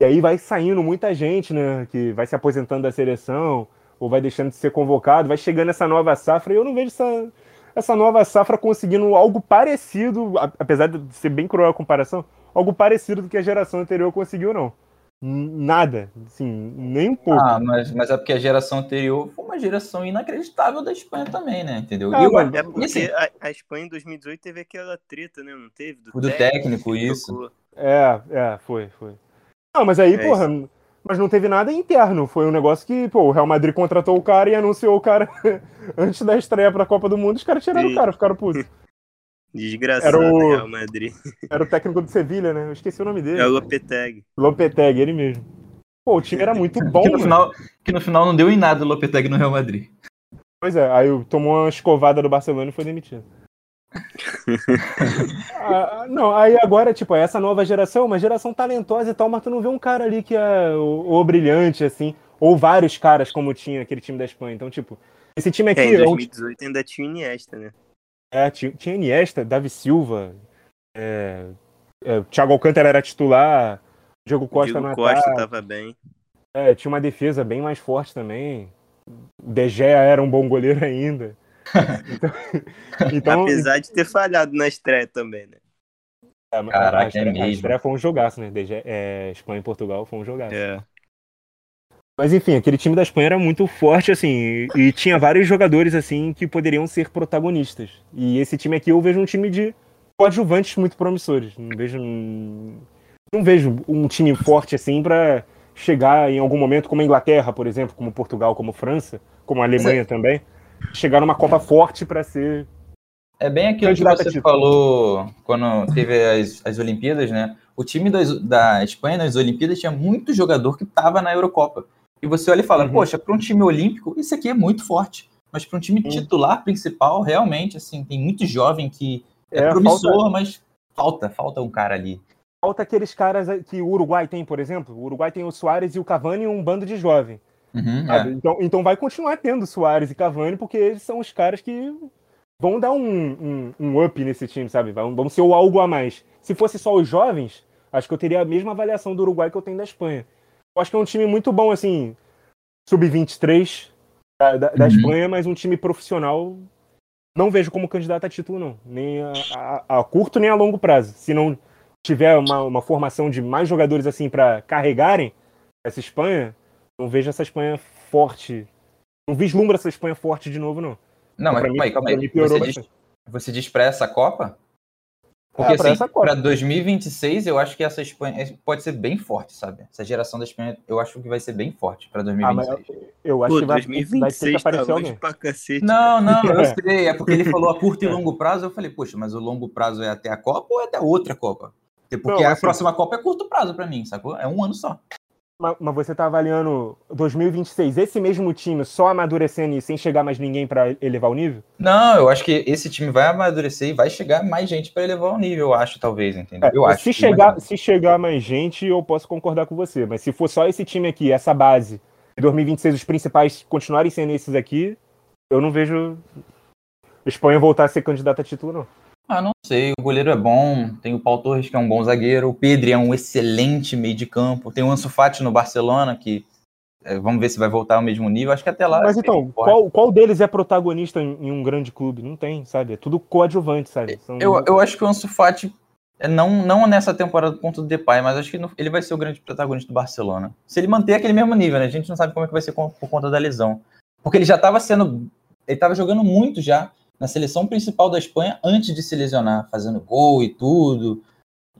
[SPEAKER 3] E aí vai saindo muita gente, né, que vai se aposentando da seleção, ou vai deixando de ser convocado, vai chegando essa nova safra, e eu não vejo essa, essa nova safra conseguindo algo parecido, apesar de ser bem cruel a comparação, algo parecido do que a geração anterior conseguiu, não. Nada, assim, nem um pouco.
[SPEAKER 2] Ah, mas, mas é porque a geração anterior foi uma geração inacreditável da Espanha também, né? Entendeu?
[SPEAKER 3] Ah,
[SPEAKER 2] E eu-
[SPEAKER 4] É porque
[SPEAKER 2] assim,
[SPEAKER 4] a, a Espanha em 2018 teve aquela treta, né? Não teve?
[SPEAKER 2] o do técnico,
[SPEAKER 4] que
[SPEAKER 2] isso.
[SPEAKER 4] trocou.
[SPEAKER 3] É, é, foi, foi. Não, mas aí,
[SPEAKER 4] É
[SPEAKER 3] porra, mas não teve nada interno. Foi um negócio que, pô, o Real Madrid contratou o cara e anunciou o cara antes da estreia pra Copa do Mundo, os caras tiraram
[SPEAKER 4] Sim.
[SPEAKER 3] o cara, ficaram putos.
[SPEAKER 4] Desgraçado,
[SPEAKER 3] Era o-
[SPEAKER 4] Real Madrid.
[SPEAKER 3] Era o técnico do Sevilha, né? Eu esqueci o nome dele.
[SPEAKER 4] É o Lopetegui.
[SPEAKER 3] Lopetegui, ele mesmo. Pô, o time era muito bom,
[SPEAKER 2] que, no final, que no final não deu em nada o Lopetegui no Real Madrid.
[SPEAKER 3] Pois é, aí tomou uma escovada do Barcelona e foi demitido. Ah, não, aí agora, tipo, é essa nova geração, uma geração talentosa e tal, mas tu não vê um cara ali que é o, o brilhante, assim, ou vários caras como tinha aquele time da Espanha. Então, tipo, esse time aqui
[SPEAKER 4] É, em
[SPEAKER 3] é, um,
[SPEAKER 4] 2018 ainda tinha Iniesta, né?
[SPEAKER 3] é, tinha, Iniesta, Davi Silva, é, é, Thiago Alcântara era titular, Diego Costa no
[SPEAKER 4] Costa tava bem.
[SPEAKER 3] é, tinha uma defesa bem mais forte também. De Gea era um bom goleiro ainda. Então, então
[SPEAKER 4] Apesar de ter falhado na estreia também, né?
[SPEAKER 3] É,
[SPEAKER 2] Caraca,
[SPEAKER 3] a,
[SPEAKER 2] é
[SPEAKER 3] estreia, a
[SPEAKER 2] mesmo.
[SPEAKER 3] estreia foi um jogaço, né? Desde, é, Espanha e Portugal foi um jogaço.
[SPEAKER 4] É.
[SPEAKER 3] Mas enfim, aquele time da Espanha era muito forte, assim, e, e tinha vários jogadores, assim, que poderiam ser protagonistas. E esse time aqui eu vejo um time de coadjuvantes muito promissores. Não vejo. Não vejo um time forte, assim, pra chegar em algum momento, como a Inglaterra, por exemplo, como Portugal, como França, como a Alemanha também, chegar numa Copa forte pra ser.
[SPEAKER 2] É bem aquilo que você falou quando teve as, as Olimpíadas, né? O time das, da Espanha nas Olimpíadas tinha muito jogador que estava na Eurocopa. E você olha e fala,
[SPEAKER 3] Uhum.
[SPEAKER 2] poxa, para um time olímpico, isso aqui é muito forte. Mas para um time
[SPEAKER 3] Uhum.
[SPEAKER 2] titular principal, realmente, assim, tem muito jovem que é,
[SPEAKER 3] É,
[SPEAKER 2] promissor,
[SPEAKER 3] falta-
[SPEAKER 2] mas falta, falta um cara ali.
[SPEAKER 3] Falta aqueles caras que o Uruguai tem, por exemplo. O Uruguai tem o Soares e o Cavani e um bando de jovem.
[SPEAKER 2] Uhum, é.
[SPEAKER 3] Então, então vai continuar tendo Soares e Cavani, porque eles são os caras que vão dar um, um, um up nesse time, sabe? Vão, vão ser o algo a mais. Se fosse só os jovens, acho que eu teria a mesma avaliação do Uruguai que eu tenho da Espanha. Eu acho que é um time muito bom, assim, sub-23 da, da, da
[SPEAKER 2] Uhum.
[SPEAKER 3] Espanha, mas um time profissional. Não vejo como candidato a título, não. Nem a, a- a curto, nem a longo prazo. Se não tiver uma, uma formação de mais jogadores assim para carregarem essa Espanha, não vejo essa Espanha forte. Não vislumbra essa Espanha forte de novo, não.
[SPEAKER 2] Não, mas
[SPEAKER 3] Pra
[SPEAKER 2] calma aí, calma
[SPEAKER 3] pra
[SPEAKER 2] aí. Você diz, você diz para essa Copa? Porque
[SPEAKER 3] É, pra
[SPEAKER 2] assim, para 2026, eu acho que essa Espanha é, pode ser bem forte, sabe? Essa geração da Espanha, eu acho que vai ser bem forte para
[SPEAKER 3] Ah, mas
[SPEAKER 2] 2026.
[SPEAKER 3] eu acho
[SPEAKER 4] Pô,
[SPEAKER 3] que vai, vai ter que
[SPEAKER 4] 2026 tá
[SPEAKER 3] aparecer
[SPEAKER 4] pra cacete.
[SPEAKER 2] Não, não, eu
[SPEAKER 3] É.
[SPEAKER 2] sei. É porque ele falou a curto e longo prazo. Eu falei, poxa, mas o longo prazo é até a Copa ou é até outra Copa? Porque
[SPEAKER 3] Não,
[SPEAKER 2] a
[SPEAKER 3] assim-
[SPEAKER 2] próxima Copa é curto prazo pra mim, sacou? É um ano só.
[SPEAKER 3] Mas, você tá avaliando 2026, esse mesmo time só amadurecendo e sem chegar mais ninguém pra elevar o nível?
[SPEAKER 2] Não, eu acho que esse time vai amadurecer e vai chegar mais gente pra elevar o nível, eu acho, talvez, entendeu?
[SPEAKER 3] É,
[SPEAKER 2] eu acho.
[SPEAKER 3] se, chegar,
[SPEAKER 2] vai-
[SPEAKER 3] se chegar mais gente, eu posso concordar com você. Mas se for só esse time aqui, essa base, e 2026 os principais continuarem sendo esses aqui, eu não vejo Espanha voltar a ser candidata a título, não.
[SPEAKER 2] Ah, não sei. O goleiro é bom. Tem o Paul Torres, que é um bom zagueiro. O Pedri é um excelente meio de campo. Tem o Ansu Fati no Barcelona, que é, vamos ver se vai voltar ao mesmo nível. Acho que até lá.
[SPEAKER 3] Mas então, qual, qual deles é protagonista em, em um grande clube? Não tem, sabe? É tudo coadjuvante, sabe? São-
[SPEAKER 2] Eu, eu acho que o Ansu Fati, é, não, não nessa temporada do ponto do Depay, mas acho que no- ele vai ser o grande protagonista do Barcelona. Se ele manter aquele mesmo nível, né? A gente não sabe como é que vai ser com- por conta da lesão. Porque ele já estava sendo. Ele estava jogando muito já. Na seleção principal da Espanha antes de se lesionar, fazendo gol e tudo.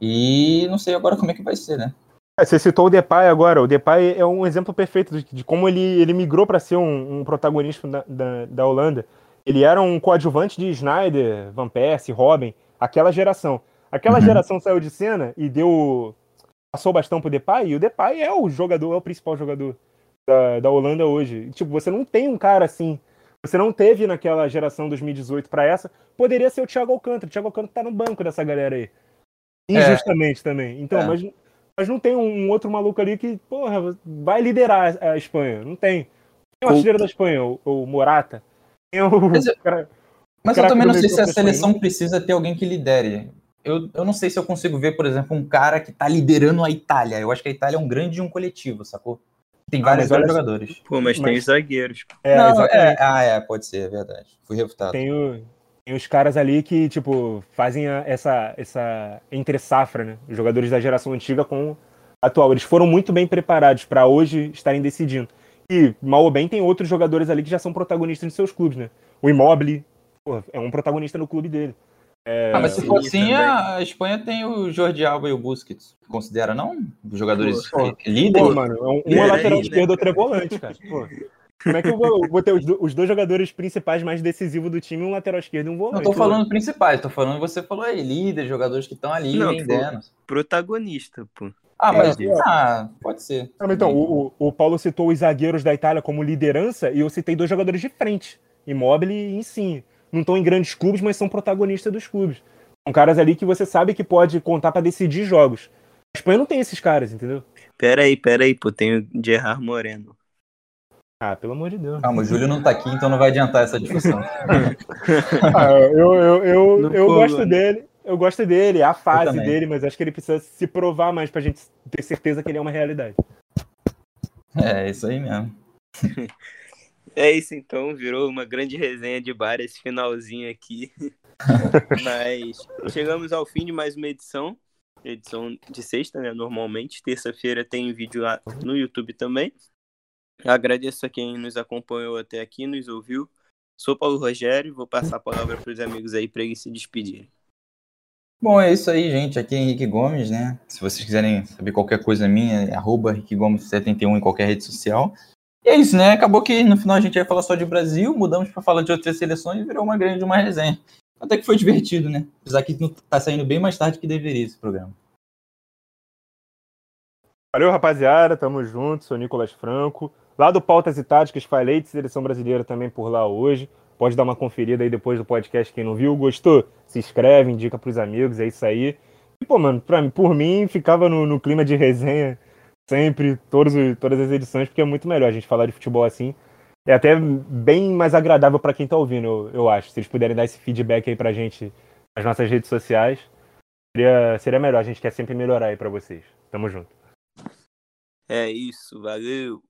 [SPEAKER 2] E não sei agora como é que vai ser, né?
[SPEAKER 3] É, você citou o Depay agora. O Depay é um exemplo perfeito de, de como ele, ele migrou para ser um, um protagonista da, da, da, Holanda. Ele era um coadjuvante de Schneider, Van Persie, Robin, aquela geração. Aquela uhum. geração saiu de cena e deu passou o bastão pro Depay, e o Depay é o jogador, é o principal jogador da, da Holanda hoje. Tipo, você não tem um cara assim você não teve naquela geração 2018 para essa, poderia ser o Thiago Alcântara. O Thiago Alcântara tá no banco dessa galera aí. É. Injustamente é. também. Então, é. mas, mas não tem um outro maluco ali que, porra, vai liderar a Espanha. Não tem. Tem o artilheiro da Espanha, o, o Morata. Tem o.
[SPEAKER 2] Mas, eu, cara, mas eu também não sei se a seleção precisa ter alguém que lidere. Eu, eu não sei se eu consigo ver, por exemplo, um cara que tá liderando a Itália. Eu acho que a Itália é um grande um coletivo, sacou? Tem vários ah, jogadores.
[SPEAKER 4] Pô, mas, mas, tem os zagueiros.
[SPEAKER 2] É, não, é, ah, é, pode ser, é verdade. Fui refutado.
[SPEAKER 3] Tem, o, tem os caras ali que, tipo, fazem a, essa, essa entre-safra, né? Os jogadores da geração antiga com atual. Eles foram muito bem preparados para hoje estarem decidindo. E, mal ou bem, tem outros jogadores ali que já são protagonistas de seus clubes, né? O Immobile, pô, é um protagonista no clube dele.
[SPEAKER 2] É, ah, mas se for assim, a Espanha tem o Jordi Alba e o Busquets. Considera, não? Os jogadores pô, líderes?
[SPEAKER 3] Pô, mano, um, um é lateral esquerdo, outro é volante, cara. Pô. Como é que eu vou, vou ter os, os, dois jogadores principais mais decisivos do time, um lateral esquerdo e um volante?
[SPEAKER 2] Não tô falando pô. principais, tô falando, você falou aí, líder, jogadores que estão ali não, vendendo.
[SPEAKER 4] Protagonista, pô.
[SPEAKER 2] Ah, mas é, ah, pode ser.
[SPEAKER 3] Ah, então, o, o Paulo citou os zagueiros da Itália como liderança e eu citei dois jogadores de frente, Immobile e Insigne não estão em grandes clubes, mas são protagonistas dos clubes. São caras ali que você sabe que pode contar para decidir jogos. A Espanha não tem esses caras, entendeu?
[SPEAKER 4] Pera aí, pera aí, pô, tem o Gerard Moreno.
[SPEAKER 3] Ah, pelo amor de Deus.
[SPEAKER 2] Calma, o Júlio não tá aqui, então não vai adiantar essa discussão.
[SPEAKER 3] ah, eu eu, eu, eu gosto dele, eu gosto dele, a fase dele, mas acho que ele precisa se provar mais pra gente ter certeza que ele é uma realidade.
[SPEAKER 2] É, isso aí mesmo.
[SPEAKER 4] É isso então, virou uma grande resenha de bar esse finalzinho aqui. Mas chegamos ao fim de mais uma edição. Edição de sexta, né? Normalmente. Terça-feira tem vídeo lá no YouTube também. Agradeço a quem nos acompanhou até aqui, nos ouviu. Sou Paulo Rogério, vou passar a palavra para os amigos aí para eles se despedirem.
[SPEAKER 2] Bom, é isso aí, gente. Aqui é Henrique Gomes, né? Se vocês quiserem saber qualquer coisa minha, é arroba Henrique Gomes 71 em qualquer rede social. E é isso, né? Acabou que no final a gente ia falar só de Brasil, mudamos para falar de outras seleções e virou uma grande uma resenha. Até que foi divertido, né? Apesar que tá saindo bem mais tarde que deveria esse programa.
[SPEAKER 3] Valeu, rapaziada. Tamo junto. Sou Nicolas Franco. Lá do Pautas e Táticas, falei de seleção brasileira também por lá hoje. Pode dar uma conferida aí depois do podcast, quem não viu. Gostou? Se inscreve, indica pros amigos, é isso aí. E, pô, mano, pra, por mim, ficava no, no clima de resenha sempre, todos, todas as edições, porque é muito melhor a gente falar de futebol assim. É até bem mais agradável para quem está ouvindo, eu, eu, acho. Se eles puderem dar esse feedback aí pra gente nas nossas redes sociais, seria, seria melhor. A gente quer sempre melhorar aí para vocês. Tamo junto.
[SPEAKER 4] É isso, valeu.